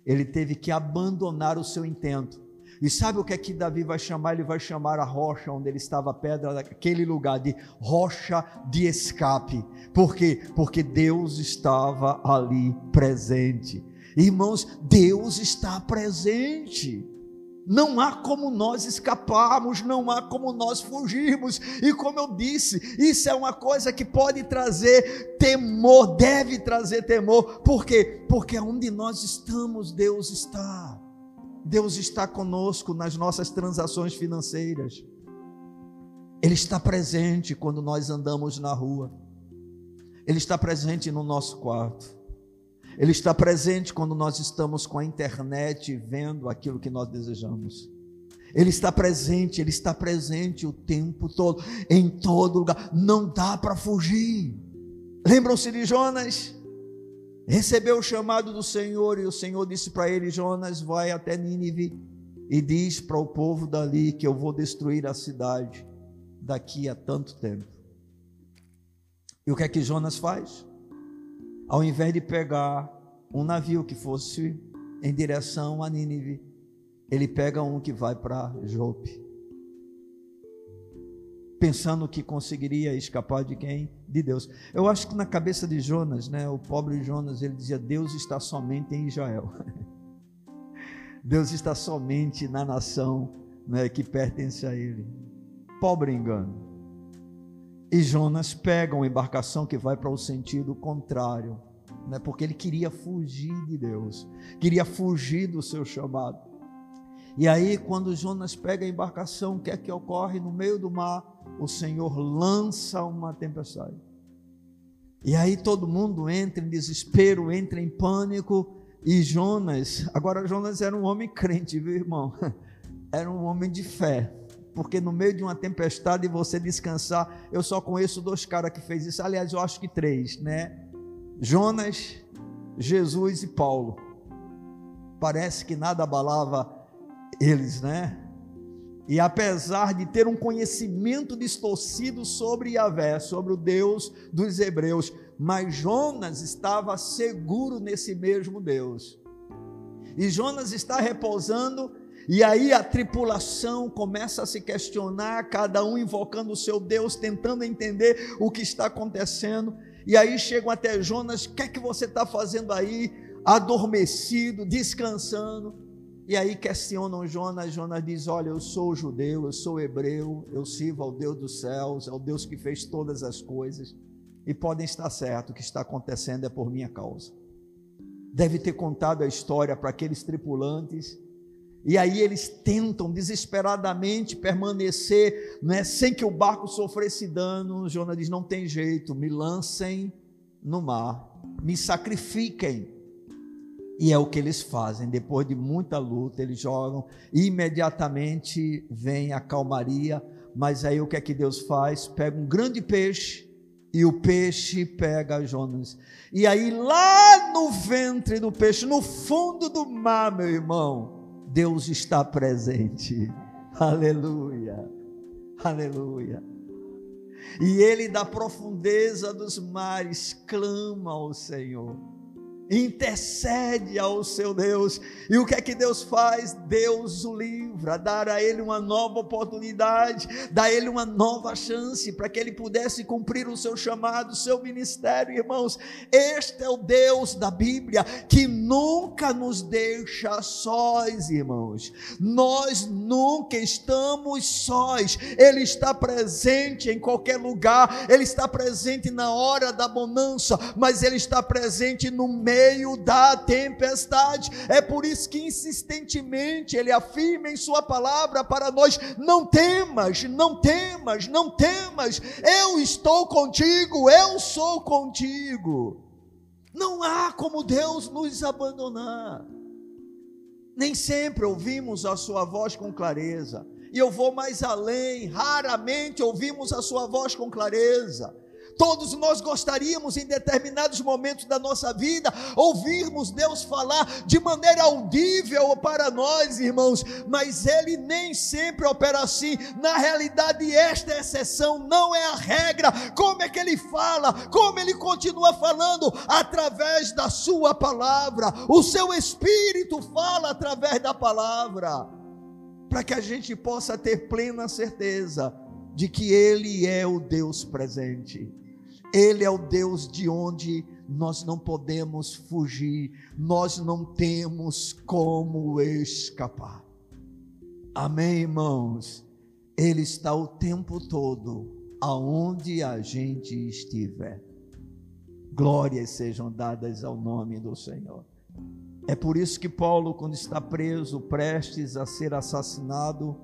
Ele teve que abandonar o seu intento. E sabe o que é que Davi vai chamar? Ele vai chamar a rocha onde ele estava a pedra, aquele lugar de rocha de escape. Por quê? Porque Deus estava ali presente. Irmãos, Deus está presente. Não há como nós escaparmos, não há como nós fugirmos. E como eu disse, isso é uma coisa que pode trazer temor, deve trazer temor. Por quê? Porque onde nós estamos, Deus está. Deus está conosco nas nossas transações financeiras. Ele está presente quando nós andamos na rua. Ele está presente no nosso quarto. Ele está presente quando nós estamos com a internet vendo aquilo que nós desejamos. Ele está presente, ele está presente o tempo todo, em todo lugar. Não dá para fugir. Lembram-se de Jonas? Recebeu o chamado do Senhor e o Senhor disse para ele: Jonas, vai até Nínive e diz para o povo dali que eu vou destruir a cidade daqui a tanto tempo. E o que é que Jonas faz? ao invés de pegar um navio que fosse em direção a Nínive, ele pega um que vai para Jope. Pensando que conseguiria escapar de quem? De Deus. Eu acho que na cabeça de Jonas, né, o pobre Jonas, ele dizia: Deus está somente em Israel. Deus está somente na nação né, que pertence a ele. Pobre engano. E Jonas pega uma embarcação que vai para o sentido contrário, né? porque ele queria fugir de Deus, queria fugir do seu chamado. E aí, quando Jonas pega a embarcação, o que é que ocorre no meio do mar? O Senhor lança uma tempestade. E aí todo mundo entra em desespero, entra em pânico. E Jonas, agora Jonas era um homem crente, viu, irmão? Era um homem de fé porque no meio de uma tempestade você descansar, eu só conheço dois caras que fez isso, aliás, eu acho que três, né? Jonas, Jesus e Paulo. Parece que nada abalava eles, né? E apesar de ter um conhecimento distorcido sobre Yahvé, sobre o Deus dos hebreus, mas Jonas estava seguro nesse mesmo Deus. E Jonas está repousando e aí a tripulação começa a se questionar, cada um invocando o seu Deus, tentando entender o que está acontecendo. E aí chegam até Jonas: o que é que você está fazendo aí? Adormecido, descansando. E aí questionam Jonas. Jonas diz: Olha, eu sou judeu, eu sou hebreu, eu sirvo ao Deus dos céus, ao Deus que fez todas as coisas. E podem estar certo, o que está acontecendo é por minha causa. Deve ter contado a história para aqueles tripulantes e aí eles tentam desesperadamente permanecer, né, sem que o barco sofresse dano. Jonas diz: não tem jeito, me lancem no mar, me sacrifiquem. E é o que eles fazem. Depois de muita luta, eles jogam, imediatamente vem a calmaria. Mas aí o que é que Deus faz? Pega um grande peixe e o peixe pega Jonas. E aí, lá no ventre do peixe, no fundo do mar, meu irmão, Deus está presente. Aleluia. Aleluia. E ele da profundeza dos mares clama ao Senhor intercede ao seu Deus. E o que é que Deus faz? Deus o livra, dar a ele uma nova oportunidade, dá a ele uma nova chance para que ele pudesse cumprir o seu chamado, o seu ministério, irmãos. Este é o Deus da Bíblia que nunca nos deixa sós, irmãos. Nós nunca estamos sós. Ele está presente em qualquer lugar, ele está presente na hora da bonança, mas ele está presente no meio meio da tempestade. É por isso que insistentemente ele afirma em sua palavra para nós: não temas, não temas, não temas. Eu estou contigo, eu sou contigo. Não há como Deus nos abandonar. Nem sempre ouvimos a sua voz com clareza. E eu vou mais além, raramente ouvimos a sua voz com clareza Todos nós gostaríamos, em determinados momentos da nossa vida, ouvirmos Deus falar de maneira audível para nós, irmãos, mas Ele nem sempre opera assim. Na realidade, esta é exceção, não é a regra. Como é que Ele fala? Como Ele continua falando? Através da Sua palavra. O Seu Espírito fala através da palavra, para que a gente possa ter plena certeza de que Ele é o Deus presente. Ele é o Deus de onde nós não podemos fugir, nós não temos como escapar. Amém, irmãos? Ele está o tempo todo aonde a gente estiver. Glórias sejam dadas ao nome do Senhor. É por isso que Paulo, quando está preso, prestes a ser assassinado,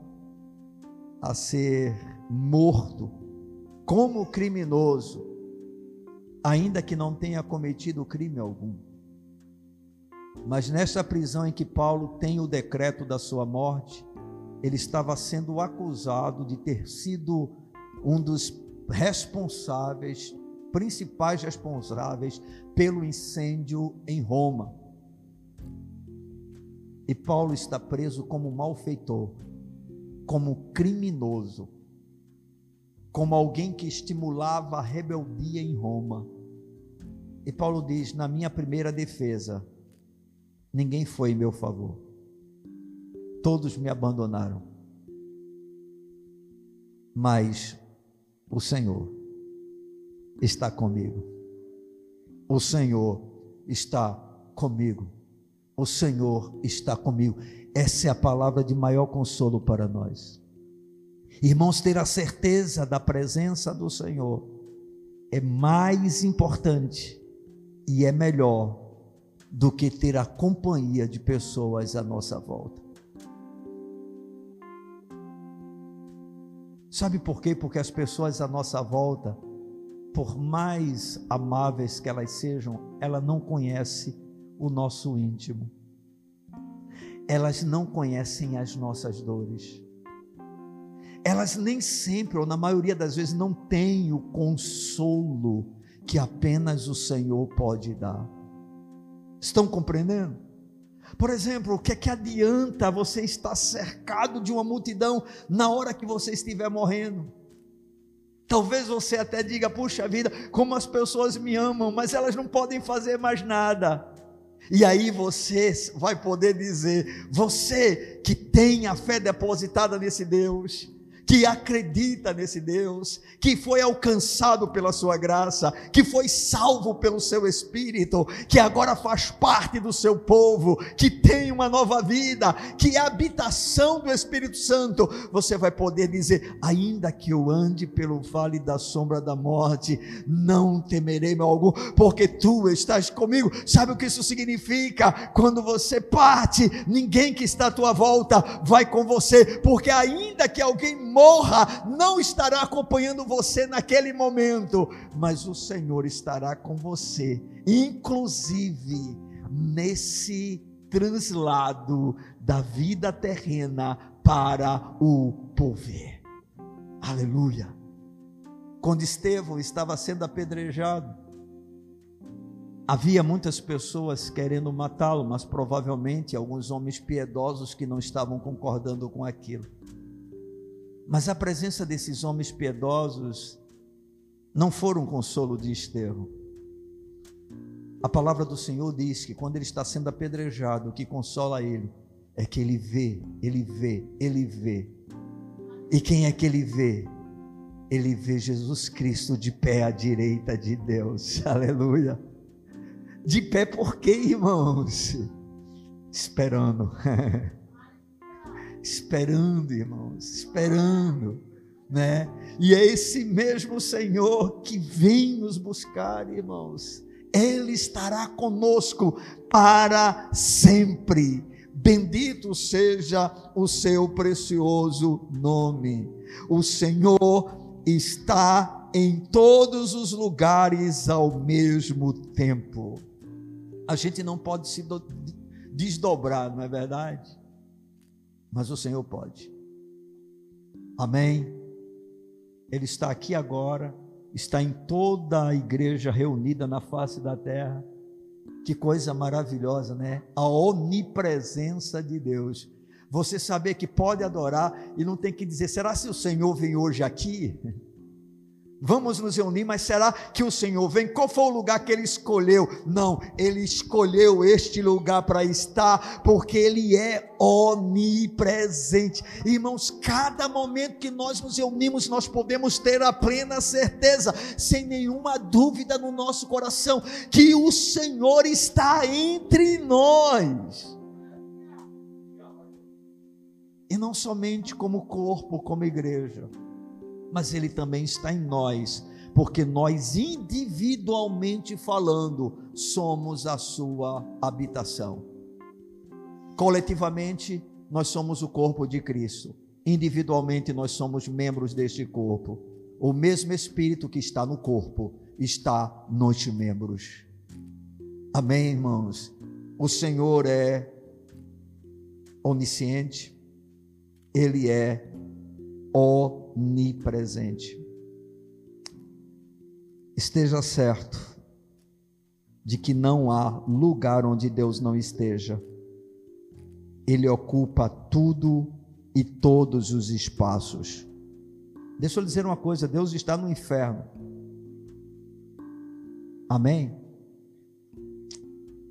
a ser morto, como criminoso, ainda que não tenha cometido crime algum. Mas nessa prisão em que Paulo tem o decreto da sua morte, ele estava sendo acusado de ter sido um dos responsáveis, principais responsáveis pelo incêndio em Roma. E Paulo está preso como malfeitor, como criminoso como alguém que estimulava a rebeldia em Roma. E Paulo diz: na minha primeira defesa, ninguém foi em meu favor, todos me abandonaram, mas o Senhor está comigo, o Senhor está comigo, o Senhor está comigo. Essa é a palavra de maior consolo para nós. Irmãos, ter a certeza da presença do Senhor é mais importante e é melhor do que ter a companhia de pessoas à nossa volta. Sabe por quê? Porque as pessoas à nossa volta, por mais amáveis que elas sejam, ela não conhece o nosso íntimo. Elas não conhecem as nossas dores elas nem sempre, ou na maioria das vezes, não têm o consolo que apenas o Senhor pode dar. Estão compreendendo? Por exemplo, o que é que adianta você estar cercado de uma multidão na hora que você estiver morrendo? Talvez você até diga, puxa vida, como as pessoas me amam, mas elas não podem fazer mais nada. E aí você vai poder dizer, você que tem a fé depositada nesse Deus, que acredita nesse Deus, que foi alcançado pela sua graça, que foi salvo pelo seu espírito, que agora faz parte do seu povo, que tem uma nova vida, que é a habitação do Espírito Santo, você vai poder dizer: ainda que eu ande pelo vale da sombra da morte, não temerei mal algum, porque tu estás comigo. Sabe o que isso significa? Quando você parte, ninguém que está à tua volta vai com você, porque ainda que alguém morra, morra não estará acompanhando você naquele momento, mas o Senhor estará com você, inclusive nesse translado da vida terrena para o poder. Aleluia. Quando Estevão estava sendo apedrejado, havia muitas pessoas querendo matá-lo, mas provavelmente alguns homens piedosos que não estavam concordando com aquilo. Mas a presença desses homens piedosos não foram um consolo de Estevão. A palavra do Senhor diz que quando ele está sendo apedrejado, o que consola ele é que ele vê, ele vê, ele vê. E quem é que ele vê? Ele vê Jesus Cristo de pé à direita de Deus. Aleluia. De pé por quê, irmãos? Esperando. esperando, irmãos, esperando, né? E é esse mesmo Senhor que vem nos buscar, irmãos. Ele estará conosco para sempre. Bendito seja o seu precioso nome. O Senhor está em todos os lugares ao mesmo tempo. A gente não pode se desdobrar, não é verdade? Mas o Senhor pode. Amém? Ele está aqui agora está em toda a igreja reunida na face da terra. Que coisa maravilhosa, né? A onipresença de Deus. Você saber que pode adorar e não tem que dizer, será se o Senhor vem hoje aqui? Vamos nos reunir, mas será que o Senhor vem? Qual foi o lugar que ele escolheu? Não, ele escolheu este lugar para estar, porque ele é onipresente. Irmãos, cada momento que nós nos reunimos, nós podemos ter a plena certeza, sem nenhuma dúvida no nosso coração, que o Senhor está entre nós. E não somente como corpo, como igreja mas Ele também está em nós, porque nós, individualmente falando, somos a Sua habitação. Coletivamente, nós somos o corpo de Cristo, individualmente, nós somos membros deste corpo. O mesmo Espírito que está no corpo está nos membros. Amém, irmãos? O Senhor é onisciente, Ele é onipresente. Esteja certo de que não há lugar onde Deus não esteja. Ele ocupa tudo e todos os espaços. Deixa eu dizer uma coisa: Deus está no inferno. Amém?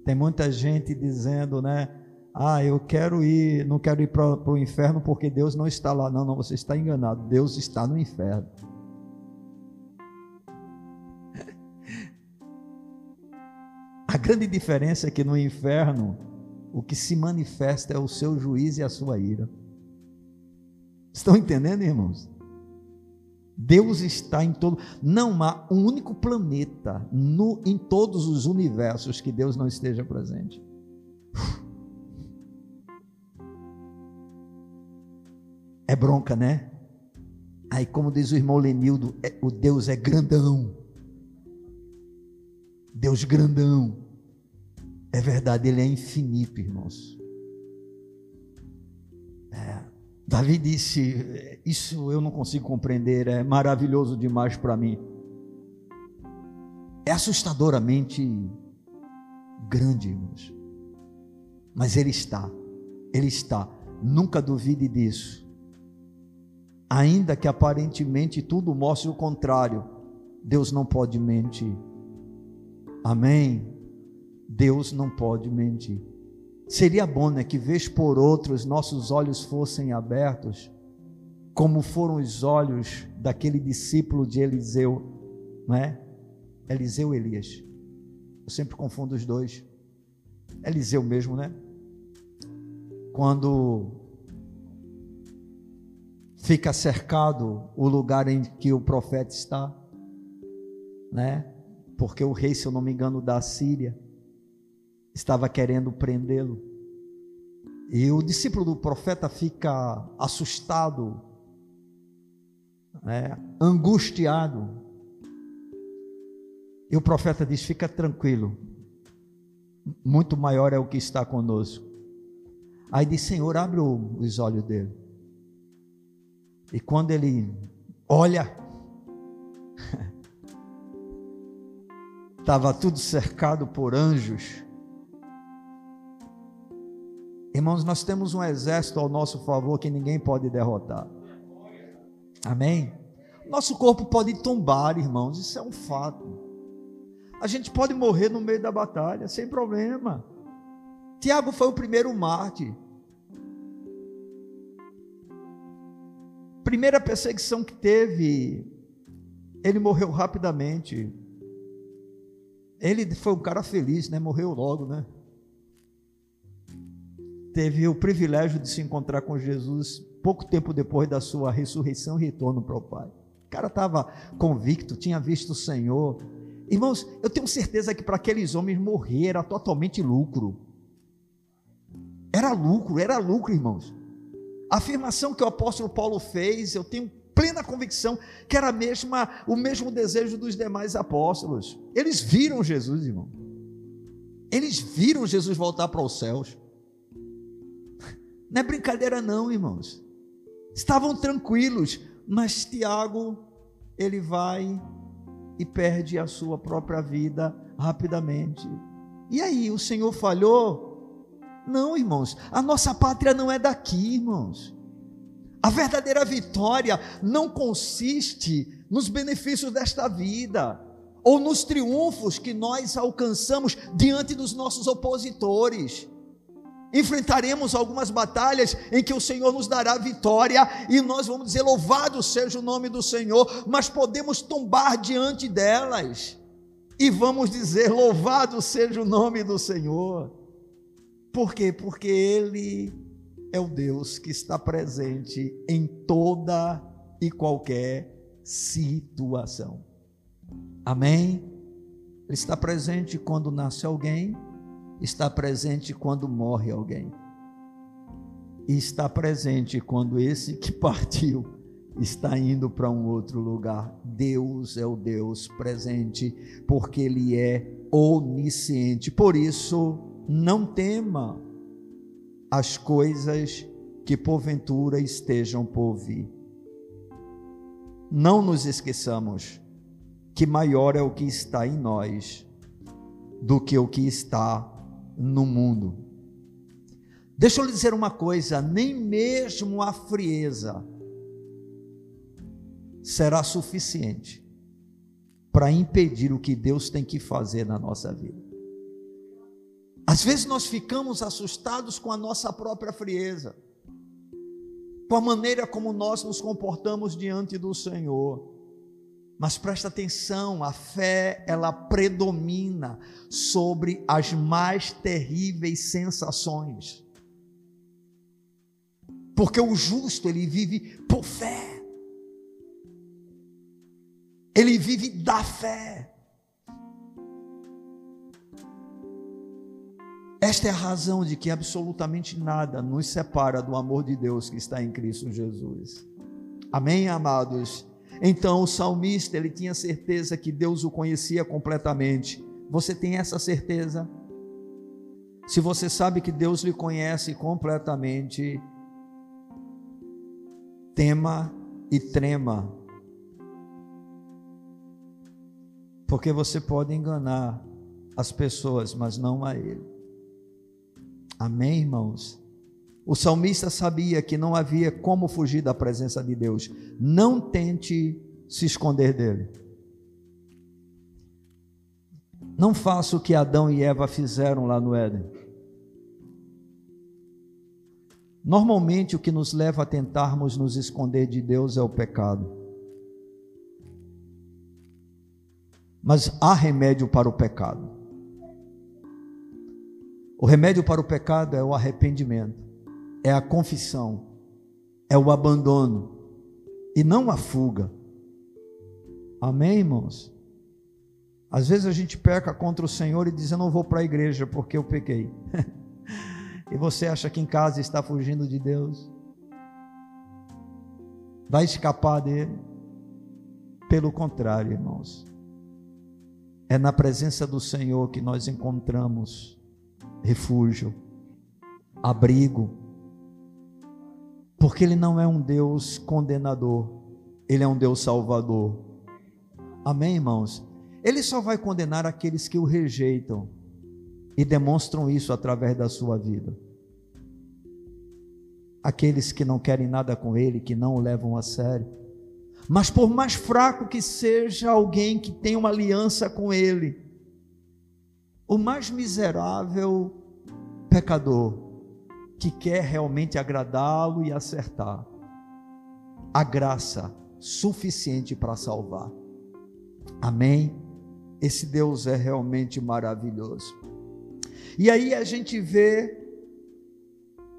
Tem muita gente dizendo, né? Ah, eu quero ir, não quero ir para o inferno porque Deus não está lá. Não, não, você está enganado. Deus está no inferno. A grande diferença é que no inferno o que se manifesta é o seu juízo e a sua ira. Estão entendendo, irmãos? Deus está em todo. Não há um único planeta no, em todos os universos que Deus não esteja presente. Bronca, né? Aí, como diz o irmão Lenildo, é, o Deus é grandão. Deus grandão. É verdade, ele é infinito, irmãos. É, Davi disse: Isso eu não consigo compreender, é maravilhoso demais para mim. É assustadoramente grande, irmãos. Mas Ele está, Ele está. Nunca duvide disso ainda que aparentemente tudo mostre o contrário, Deus não pode mentir. Amém? Deus não pode mentir. Seria bom, né, que vez por outra os nossos olhos fossem abertos, como foram os olhos daquele discípulo de Eliseu, não é? Eliseu Elias. Eu sempre confundo os dois. Eliseu mesmo, né? Quando fica cercado o lugar em que o profeta está, né? Porque o rei, se eu não me engano, da Síria estava querendo prendê-lo. E o discípulo do profeta fica assustado, né? angustiado. E o profeta diz: Fica tranquilo, muito maior é o que está conosco. Aí diz: Senhor, abre os olhos dele. E quando ele olha, estava tudo cercado por anjos. Irmãos, nós temos um exército ao nosso favor que ninguém pode derrotar. Amém? Nosso corpo pode tombar, irmãos, isso é um fato. A gente pode morrer no meio da batalha, sem problema. Tiago foi o primeiro mártir. Primeira perseguição que teve, ele morreu rapidamente. Ele foi um cara feliz, né? Morreu logo, né? Teve o privilégio de se encontrar com Jesus pouco tempo depois da sua ressurreição e retorno para o Pai. O cara estava convicto, tinha visto o Senhor. Irmãos, eu tenho certeza que para aqueles homens morrer era totalmente lucro. Era lucro, era lucro, irmãos. A afirmação que o apóstolo Paulo fez, eu tenho plena convicção que era mesma, o mesmo desejo dos demais apóstolos. Eles viram Jesus, irmão. Eles viram Jesus voltar para os céus. Não é brincadeira, não, irmãos. Estavam tranquilos, mas Tiago, ele vai e perde a sua própria vida rapidamente. E aí, o Senhor falhou? Não, irmãos, a nossa pátria não é daqui, irmãos. A verdadeira vitória não consiste nos benefícios desta vida ou nos triunfos que nós alcançamos diante dos nossos opositores. Enfrentaremos algumas batalhas em que o Senhor nos dará vitória e nós vamos dizer: Louvado seja o nome do Senhor, mas podemos tombar diante delas e vamos dizer: Louvado seja o nome do Senhor. Por quê? Porque Ele é o Deus que está presente em toda e qualquer situação. Amém? Ele está presente quando nasce alguém, está presente quando morre alguém, e está presente quando esse que partiu está indo para um outro lugar. Deus é o Deus presente, porque Ele é onisciente. Por isso, não tema as coisas que porventura estejam por vir. Não nos esqueçamos que maior é o que está em nós do que o que está no mundo. Deixa eu lhe dizer uma coisa: nem mesmo a frieza será suficiente para impedir o que Deus tem que fazer na nossa vida. Às vezes nós ficamos assustados com a nossa própria frieza, com a maneira como nós nos comportamos diante do Senhor. Mas presta atenção, a fé ela predomina sobre as mais terríveis sensações. Porque o justo ele vive por fé. Ele vive da fé. Esta é a razão de que absolutamente nada nos separa do amor de Deus que está em Cristo Jesus. Amém, amados? Então o salmista, ele tinha certeza que Deus o conhecia completamente. Você tem essa certeza? Se você sabe que Deus lhe conhece completamente, tema e trema. Porque você pode enganar as pessoas, mas não a Ele. Amém, irmãos? O salmista sabia que não havia como fugir da presença de Deus. Não tente se esconder dele. Não faça o que Adão e Eva fizeram lá no Éden. Normalmente o que nos leva a tentarmos nos esconder de Deus é o pecado. Mas há remédio para o pecado. O remédio para o pecado é o arrependimento é a confissão, é o abandono e não a fuga. Amém, irmãos? Às vezes a gente peca contra o Senhor e diz: Eu não vou para a igreja porque eu pequei. e você acha que em casa está fugindo de Deus? Vai escapar dele? Pelo contrário, irmãos, é na presença do Senhor que nós encontramos refúgio, abrigo, porque Ele não é um Deus condenador, Ele é um Deus salvador. Amém, irmãos? Ele só vai condenar aqueles que o rejeitam e demonstram isso através da sua vida. Aqueles que não querem nada com Ele, que não o levam a sério. Mas por mais fraco que seja alguém que tem uma aliança com Ele, o mais miserável pecador, que quer realmente agradá-lo e acertar. A graça suficiente para salvar. Amém? Esse Deus é realmente maravilhoso. E aí a gente vê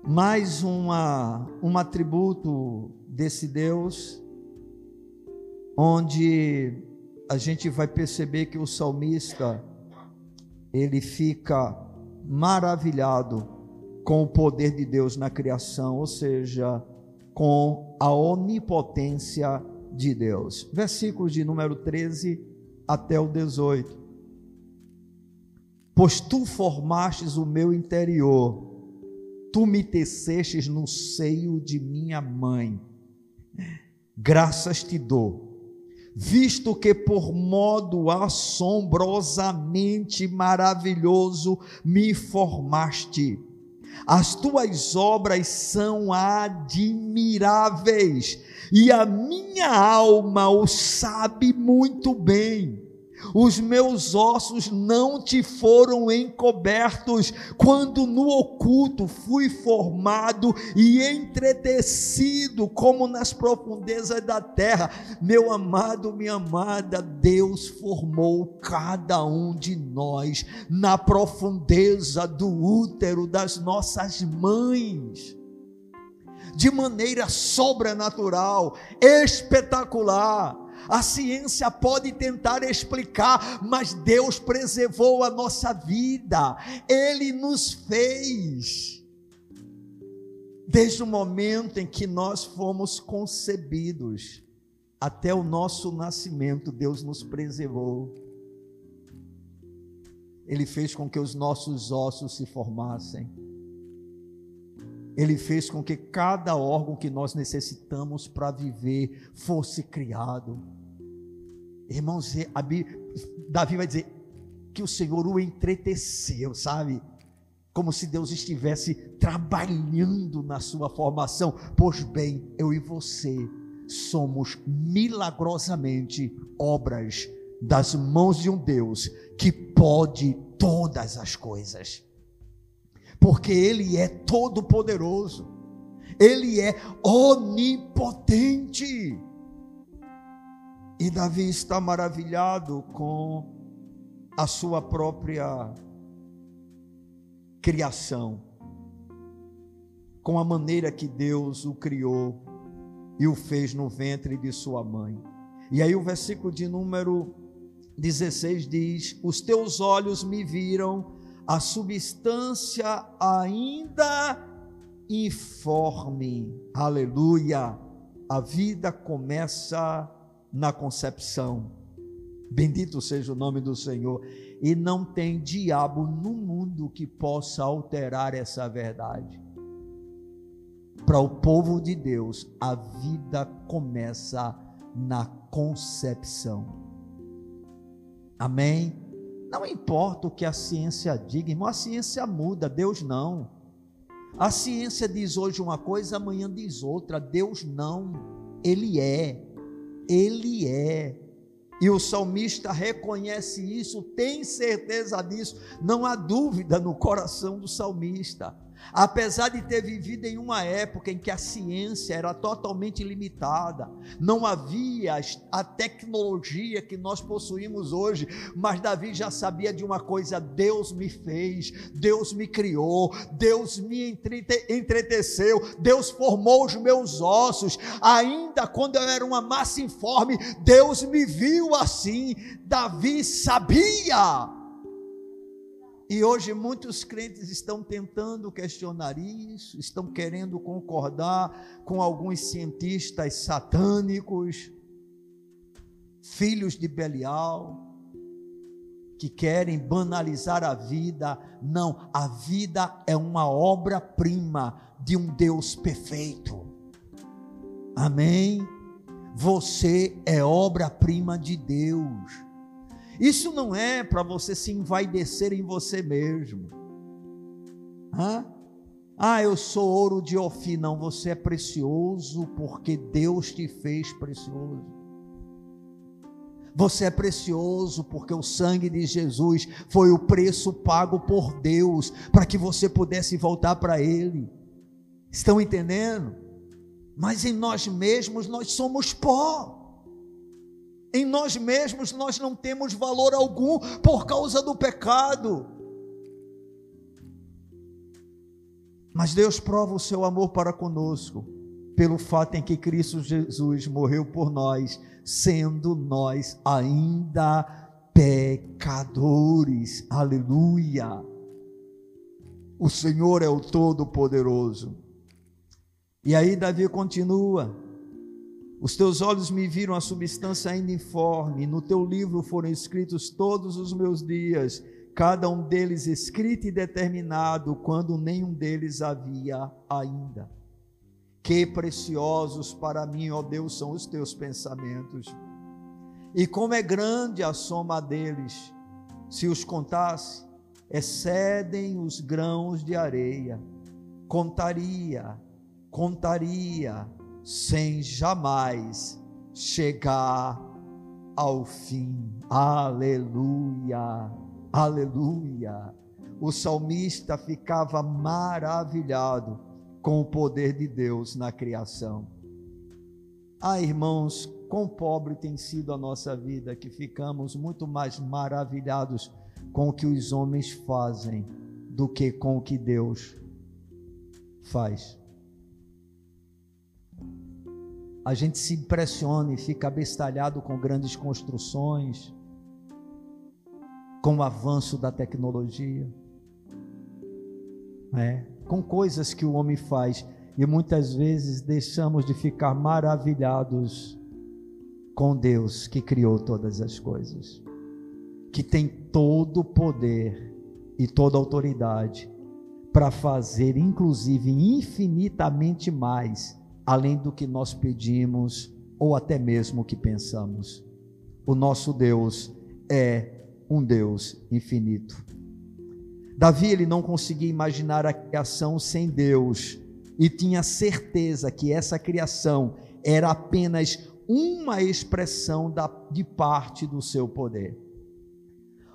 mais uma, um atributo desse Deus, onde a gente vai perceber que o salmista ele fica maravilhado com o poder de Deus na criação, ou seja, com a onipotência de Deus. Versículos de número 13 até o 18. Pois tu formastes o meu interior, tu me tecestes no seio de minha mãe. Graças te dou, visto que por modo assombrosamente maravilhoso me formaste. As tuas obras são admiráveis, e a minha alma o sabe muito bem os meus ossos não te foram encobertos, quando no oculto fui formado e entretecido, como nas profundezas da terra. Meu amado, minha amada, Deus formou cada um de nós na profundeza do útero das nossas mães de maneira sobrenatural, espetacular. A ciência pode tentar explicar, mas Deus preservou a nossa vida, Ele nos fez. Desde o momento em que nós fomos concebidos, até o nosso nascimento, Deus nos preservou. Ele fez com que os nossos ossos se formassem. Ele fez com que cada órgão que nós necessitamos para viver fosse criado. Irmãos, Davi vai dizer que o Senhor o entreteceu, sabe? Como se Deus estivesse trabalhando na sua formação. Pois bem, eu e você somos milagrosamente obras das mãos de um Deus que pode todas as coisas porque Ele é todo-poderoso, Ele é onipotente. E Davi está maravilhado com a sua própria criação, com a maneira que Deus o criou e o fez no ventre de sua mãe. E aí o versículo de número 16 diz: Os teus olhos me viram a substância ainda informe. Aleluia! A vida começa na concepção. Bendito seja o nome do Senhor. E não tem diabo no mundo que possa alterar essa verdade. Para o povo de Deus, a vida começa na concepção. Amém? Não importa o que a ciência diga, irmão, a ciência muda, Deus não. A ciência diz hoje uma coisa, amanhã diz outra, Deus não. Ele é, Ele é. E o salmista reconhece isso, tem certeza disso, não há dúvida no coração do salmista. Apesar de ter vivido em uma época em que a ciência era totalmente limitada, não havia a tecnologia que nós possuímos hoje, mas Davi já sabia de uma coisa: Deus me fez, Deus me criou, Deus me entreteceu, Deus formou os meus ossos, ainda quando eu era uma massa informe, Deus me viu assim. Davi sabia e hoje muitos crentes estão tentando questionar isso, estão querendo concordar com alguns cientistas satânicos, filhos de Belial, que querem banalizar a vida. Não, a vida é uma obra-prima de um Deus perfeito. Amém? Você é obra-prima de Deus. Isso não é para você se envaidecer em você mesmo. Hã? Ah, eu sou ouro de Ofir. Não, você é precioso porque Deus te fez precioso. Você é precioso porque o sangue de Jesus foi o preço pago por Deus para que você pudesse voltar para Ele. Estão entendendo? Mas em nós mesmos nós somos pó. Em nós mesmos nós não temos valor algum por causa do pecado. Mas Deus prova o seu amor para conosco, pelo fato em que Cristo Jesus morreu por nós, sendo nós ainda pecadores. Aleluia! O Senhor é o Todo-Poderoso. E aí Davi continua. Os teus olhos me viram a substância ainda informe, no teu livro foram escritos todos os meus dias, cada um deles escrito e determinado, quando nenhum deles havia ainda. Que preciosos para mim, ó Deus, são os teus pensamentos. E como é grande a soma deles, se os contasse, excedem os grãos de areia. Contaria, contaria, sem jamais chegar ao fim. Aleluia, aleluia. O salmista ficava maravilhado com o poder de Deus na criação. Ah, irmãos, quão pobre tem sido a nossa vida, que ficamos muito mais maravilhados com o que os homens fazem do que com o que Deus faz. A gente se impressiona e fica abestalhado com grandes construções, com o avanço da tecnologia, é, com coisas que o homem faz, e muitas vezes deixamos de ficar maravilhados com Deus que criou todas as coisas, que tem todo o poder e toda autoridade para fazer, inclusive, infinitamente mais, além do que nós pedimos ou até mesmo o que pensamos. O nosso Deus é um Deus infinito. Davi ele não conseguia imaginar a criação sem Deus e tinha certeza que essa criação era apenas uma expressão da, de parte do seu poder.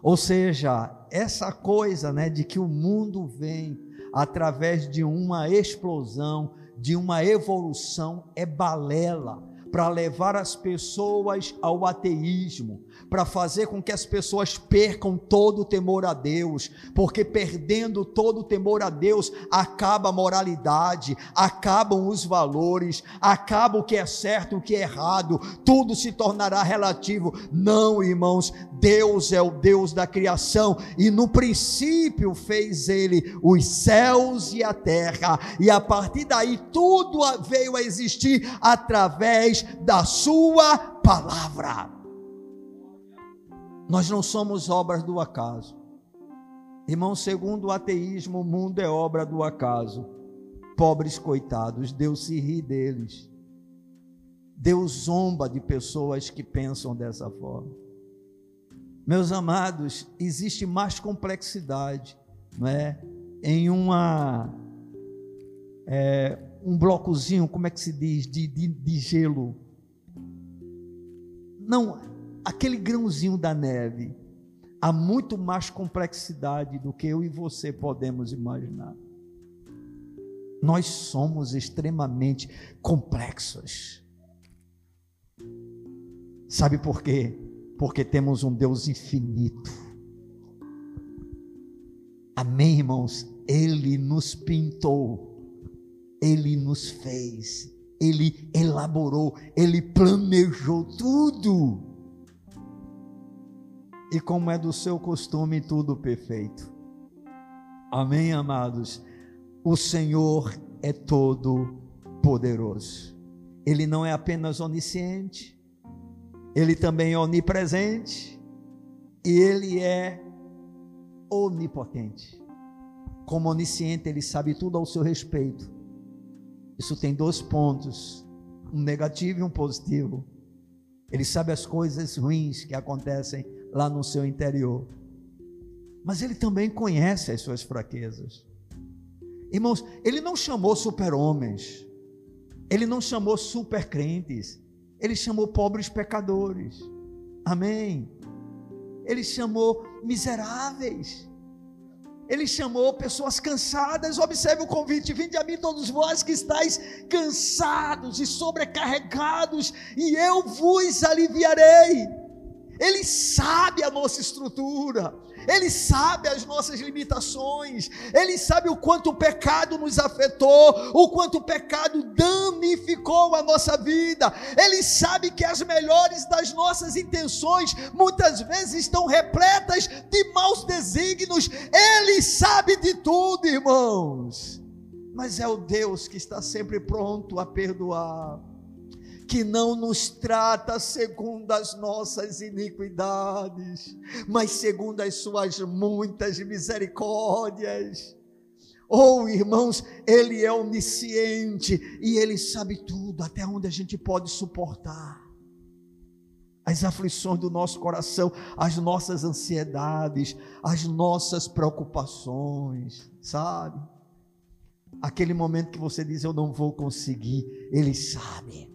Ou seja, essa coisa né, de que o mundo vem através de uma explosão, de uma evolução, é balela para levar as pessoas ao ateísmo, para fazer com que as pessoas percam todo o temor a Deus, porque perdendo todo o temor a Deus, acaba a moralidade, acabam os valores, acaba o que é certo, o que é errado, tudo se tornará relativo. Não, irmãos, Deus é o Deus da criação e no princípio fez ele os céus e a terra, e a partir daí tudo veio a existir através da Sua palavra. Nós não somos obras do acaso. Irmão, segundo o ateísmo, o mundo é obra do acaso. Pobres coitados, Deus se ri deles. Deus zomba de pessoas que pensam dessa forma. Meus amados, existe mais complexidade, não é? Em uma é, um blocozinho, como é que se diz, de, de, de gelo. Não, aquele grãozinho da neve. Há muito mais complexidade do que eu e você podemos imaginar. Nós somos extremamente complexos. Sabe por quê? Porque temos um Deus infinito. Amém, irmãos? Ele nos pintou ele nos fez, Ele elaborou, Ele planejou tudo. E como é do seu costume, tudo perfeito. Amém, amados? O Senhor é todo poderoso. Ele não é apenas onisciente, ele também é onipresente e ele é onipotente. Como onisciente, ele sabe tudo ao seu respeito. Isso tem dois pontos, um negativo e um positivo. Ele sabe as coisas ruins que acontecem lá no seu interior. Mas ele também conhece as suas fraquezas. Irmãos, ele não chamou super-homens. Ele não chamou super-crentes. Ele chamou pobres pecadores. Amém. Ele chamou miseráveis. Ele chamou pessoas cansadas. Observe o convite: Vinde a mim, todos vós que estáis cansados e sobrecarregados, e eu vos aliviarei. Ele sabe a nossa estrutura, Ele sabe as nossas limitações, Ele sabe o quanto o pecado nos afetou, o quanto o pecado danificou a nossa vida, Ele sabe que as melhores das nossas intenções muitas vezes estão repletas de maus desígnios, Ele sabe de tudo, irmãos, mas é o Deus que está sempre pronto a perdoar que não nos trata segundo as nossas iniquidades, mas segundo as suas muitas misericórdias. Oh, irmãos, Ele é onisciente e Ele sabe tudo, até onde a gente pode suportar. as aflições do nosso coração, as nossas ansiedades, as nossas preocupações, sabe? Aquele momento que você diz eu não vou conseguir, ele sabe.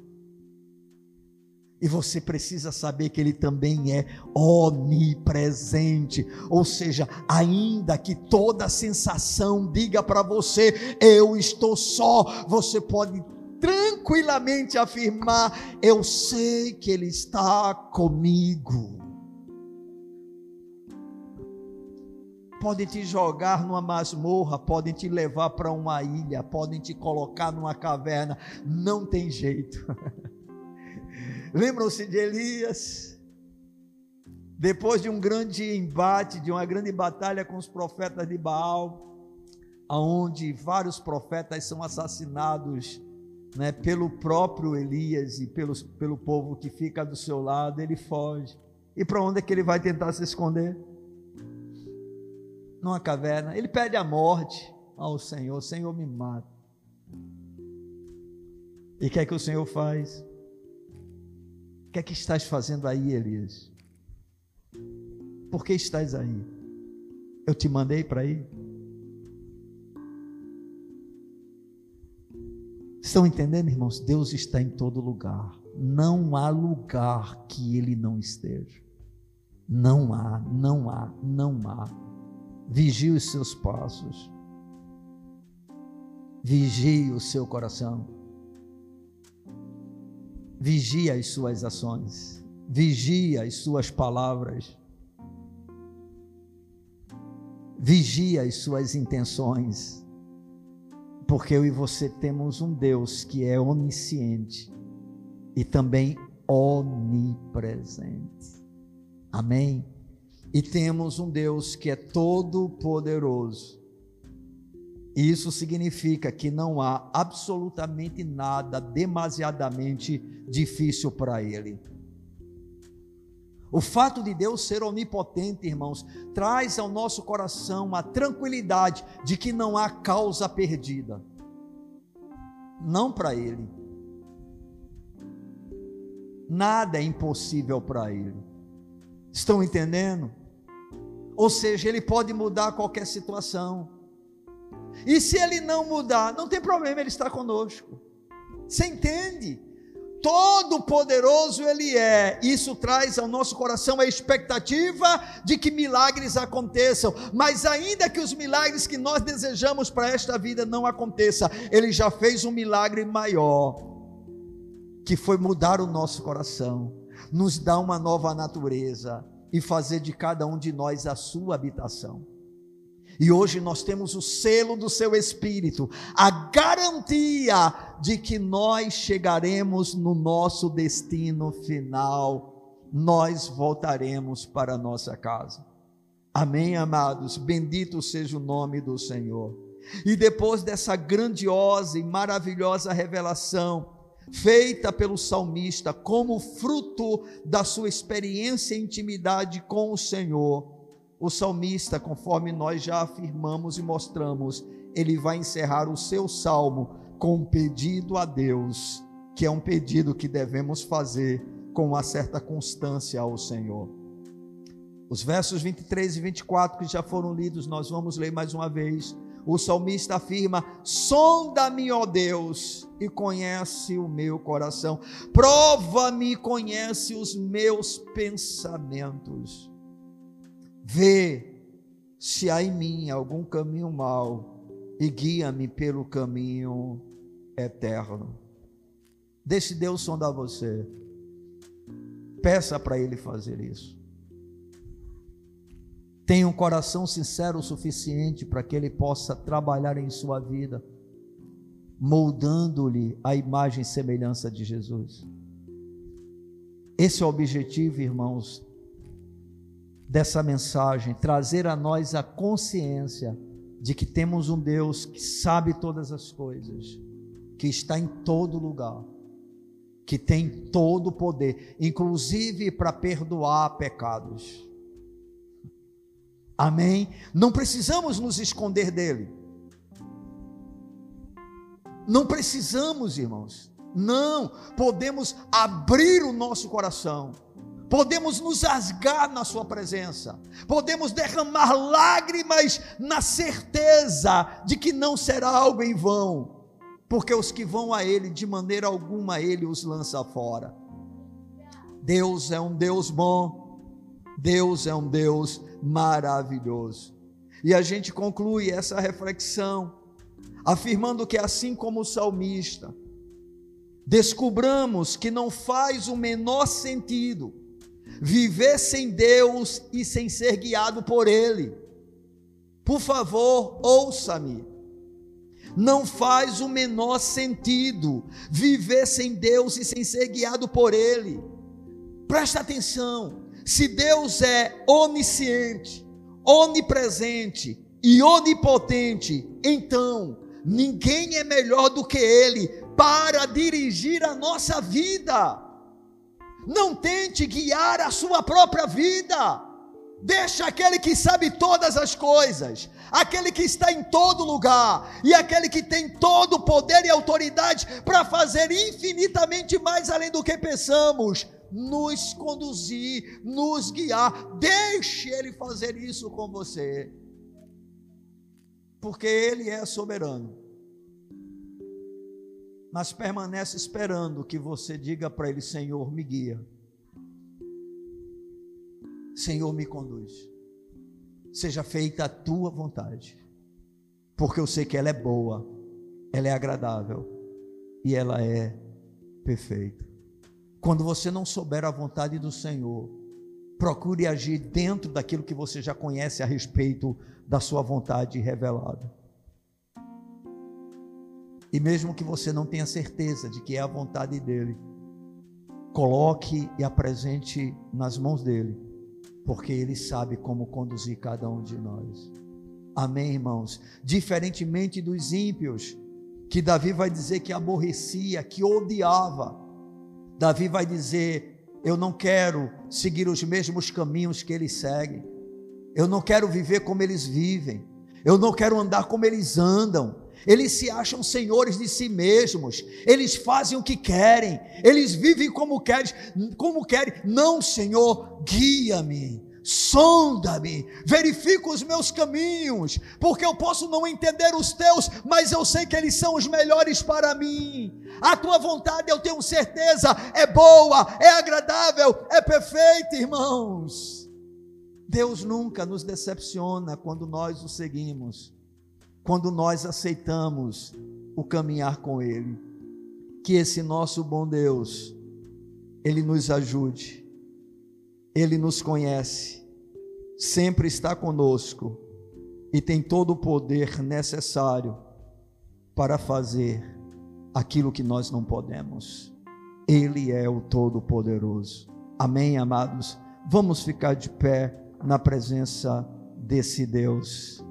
E você precisa saber que Ele também é onipresente. Ou seja, ainda que toda sensação diga para você, eu estou só, você pode tranquilamente afirmar: eu sei que Ele está comigo. Podem te jogar numa masmorra, podem te levar para uma ilha, podem te colocar numa caverna, não tem jeito. Lembram-se de Elias? Depois de um grande embate, de uma grande batalha com os profetas de Baal, aonde vários profetas são assassinados né, pelo próprio Elias e pelo, pelo povo que fica do seu lado, ele foge. E para onde é que ele vai tentar se esconder? Numa caverna. Ele pede a morte ao Senhor: Senhor, me mata. E o que é que o Senhor faz? O que é que estás fazendo aí, Elias? Por que estás aí? Eu te mandei para ir? Estão entendendo, irmãos? Deus está em todo lugar. Não há lugar que Ele não esteja. Não há, não há, não há. Vigie os seus passos. Vigie o seu coração vigia as suas ações, vigia as suas palavras, vigia as suas intenções, porque eu e você temos um Deus que é onisciente e também onipresente. Amém? E temos um Deus que é todo poderoso isso significa que não há absolutamente nada demasiadamente difícil para Ele. O fato de Deus ser onipotente, irmãos, traz ao nosso coração a tranquilidade de que não há causa perdida. Não para Ele. Nada é impossível para Ele. Estão entendendo? Ou seja, Ele pode mudar qualquer situação. E se ele não mudar, não tem problema, ele está conosco. Você entende? Todo poderoso ele é. Isso traz ao nosso coração a expectativa de que milagres aconteçam. Mas ainda que os milagres que nós desejamos para esta vida não aconteça, ele já fez um milagre maior, que foi mudar o nosso coração, nos dar uma nova natureza e fazer de cada um de nós a sua habitação. E hoje nós temos o selo do seu Espírito, a garantia de que nós chegaremos no nosso destino final, nós voltaremos para nossa casa. Amém, amados? Bendito seja o nome do Senhor. E depois dessa grandiosa e maravilhosa revelação, feita pelo salmista como fruto da sua experiência e intimidade com o Senhor, o salmista, conforme nós já afirmamos e mostramos, ele vai encerrar o seu salmo com um pedido a Deus, que é um pedido que devemos fazer com uma certa constância ao Senhor. Os versos 23 e 24 que já foram lidos, nós vamos ler mais uma vez. O salmista afirma: Sonda-me, ó Deus, e conhece o meu coração. Prova-me conhece os meus pensamentos Vê se há em mim algum caminho mau e guia-me pelo caminho eterno. Deixe Deus sondar você. Peça para Ele fazer isso. Tenha um coração sincero o suficiente para que Ele possa trabalhar em sua vida, moldando-lhe a imagem e semelhança de Jesus. Esse é o objetivo, irmãos, dessa mensagem, trazer a nós a consciência de que temos um Deus que sabe todas as coisas, que está em todo lugar, que tem todo o poder, inclusive para perdoar pecados. Amém? Não precisamos nos esconder dele. Não precisamos, irmãos. Não, podemos abrir o nosso coração podemos nos rasgar na Sua presença, podemos derramar lágrimas na certeza de que não será algo em vão, porque os que vão a Ele, de maneira alguma, Ele os lança fora. Deus é um Deus bom, Deus é um Deus maravilhoso. E a gente conclui essa reflexão afirmando que, assim como o salmista, descobramos que não faz o menor sentido viver sem Deus e sem ser guiado por Ele. Por favor, ouça-me. Não faz o menor sentido viver sem Deus e sem ser guiado por Ele. Presta atenção: se Deus é onisciente, onipresente e onipotente, então ninguém é melhor do que Ele para dirigir a nossa vida. Não tente guiar a sua própria vida. Deixa aquele que sabe todas as coisas, aquele que está em todo lugar e aquele que tem todo o poder e autoridade para fazer infinitamente mais além do que pensamos, nos conduzir, nos guiar. Deixe ele fazer isso com você, porque ele é soberano. Mas permanece esperando que você diga para ele: Senhor, me guia. Senhor, me conduz. Seja feita a tua vontade, porque eu sei que ela é boa, ela é agradável e ela é perfeita. Quando você não souber a vontade do Senhor, procure agir dentro daquilo que você já conhece a respeito da sua vontade revelada. E mesmo que você não tenha certeza de que é a vontade dele, coloque e apresente nas mãos dele, porque ele sabe como conduzir cada um de nós. Amém, irmãos? Diferentemente dos ímpios, que Davi vai dizer que aborrecia, que odiava, Davi vai dizer: Eu não quero seguir os mesmos caminhos que eles seguem, eu não quero viver como eles vivem, eu não quero andar como eles andam, eles se acham senhores de si mesmos, eles fazem o que querem, eles vivem como querem, como querem. Não, Senhor, guia-me, sonda-me, verifica os meus caminhos, porque eu posso não entender os teus, mas eu sei que eles são os melhores para mim. A tua vontade, eu tenho certeza, é boa, é agradável, é perfeita, irmãos. Deus nunca nos decepciona quando nós o seguimos quando nós aceitamos o caminhar com Ele. Que esse nosso bom Deus, Ele nos ajude, Ele nos conhece, sempre está conosco e tem todo o poder necessário para fazer aquilo que nós não podemos. Ele é o Todo-Poderoso. Amém, amados? Vamos ficar de pé na presença desse Deus.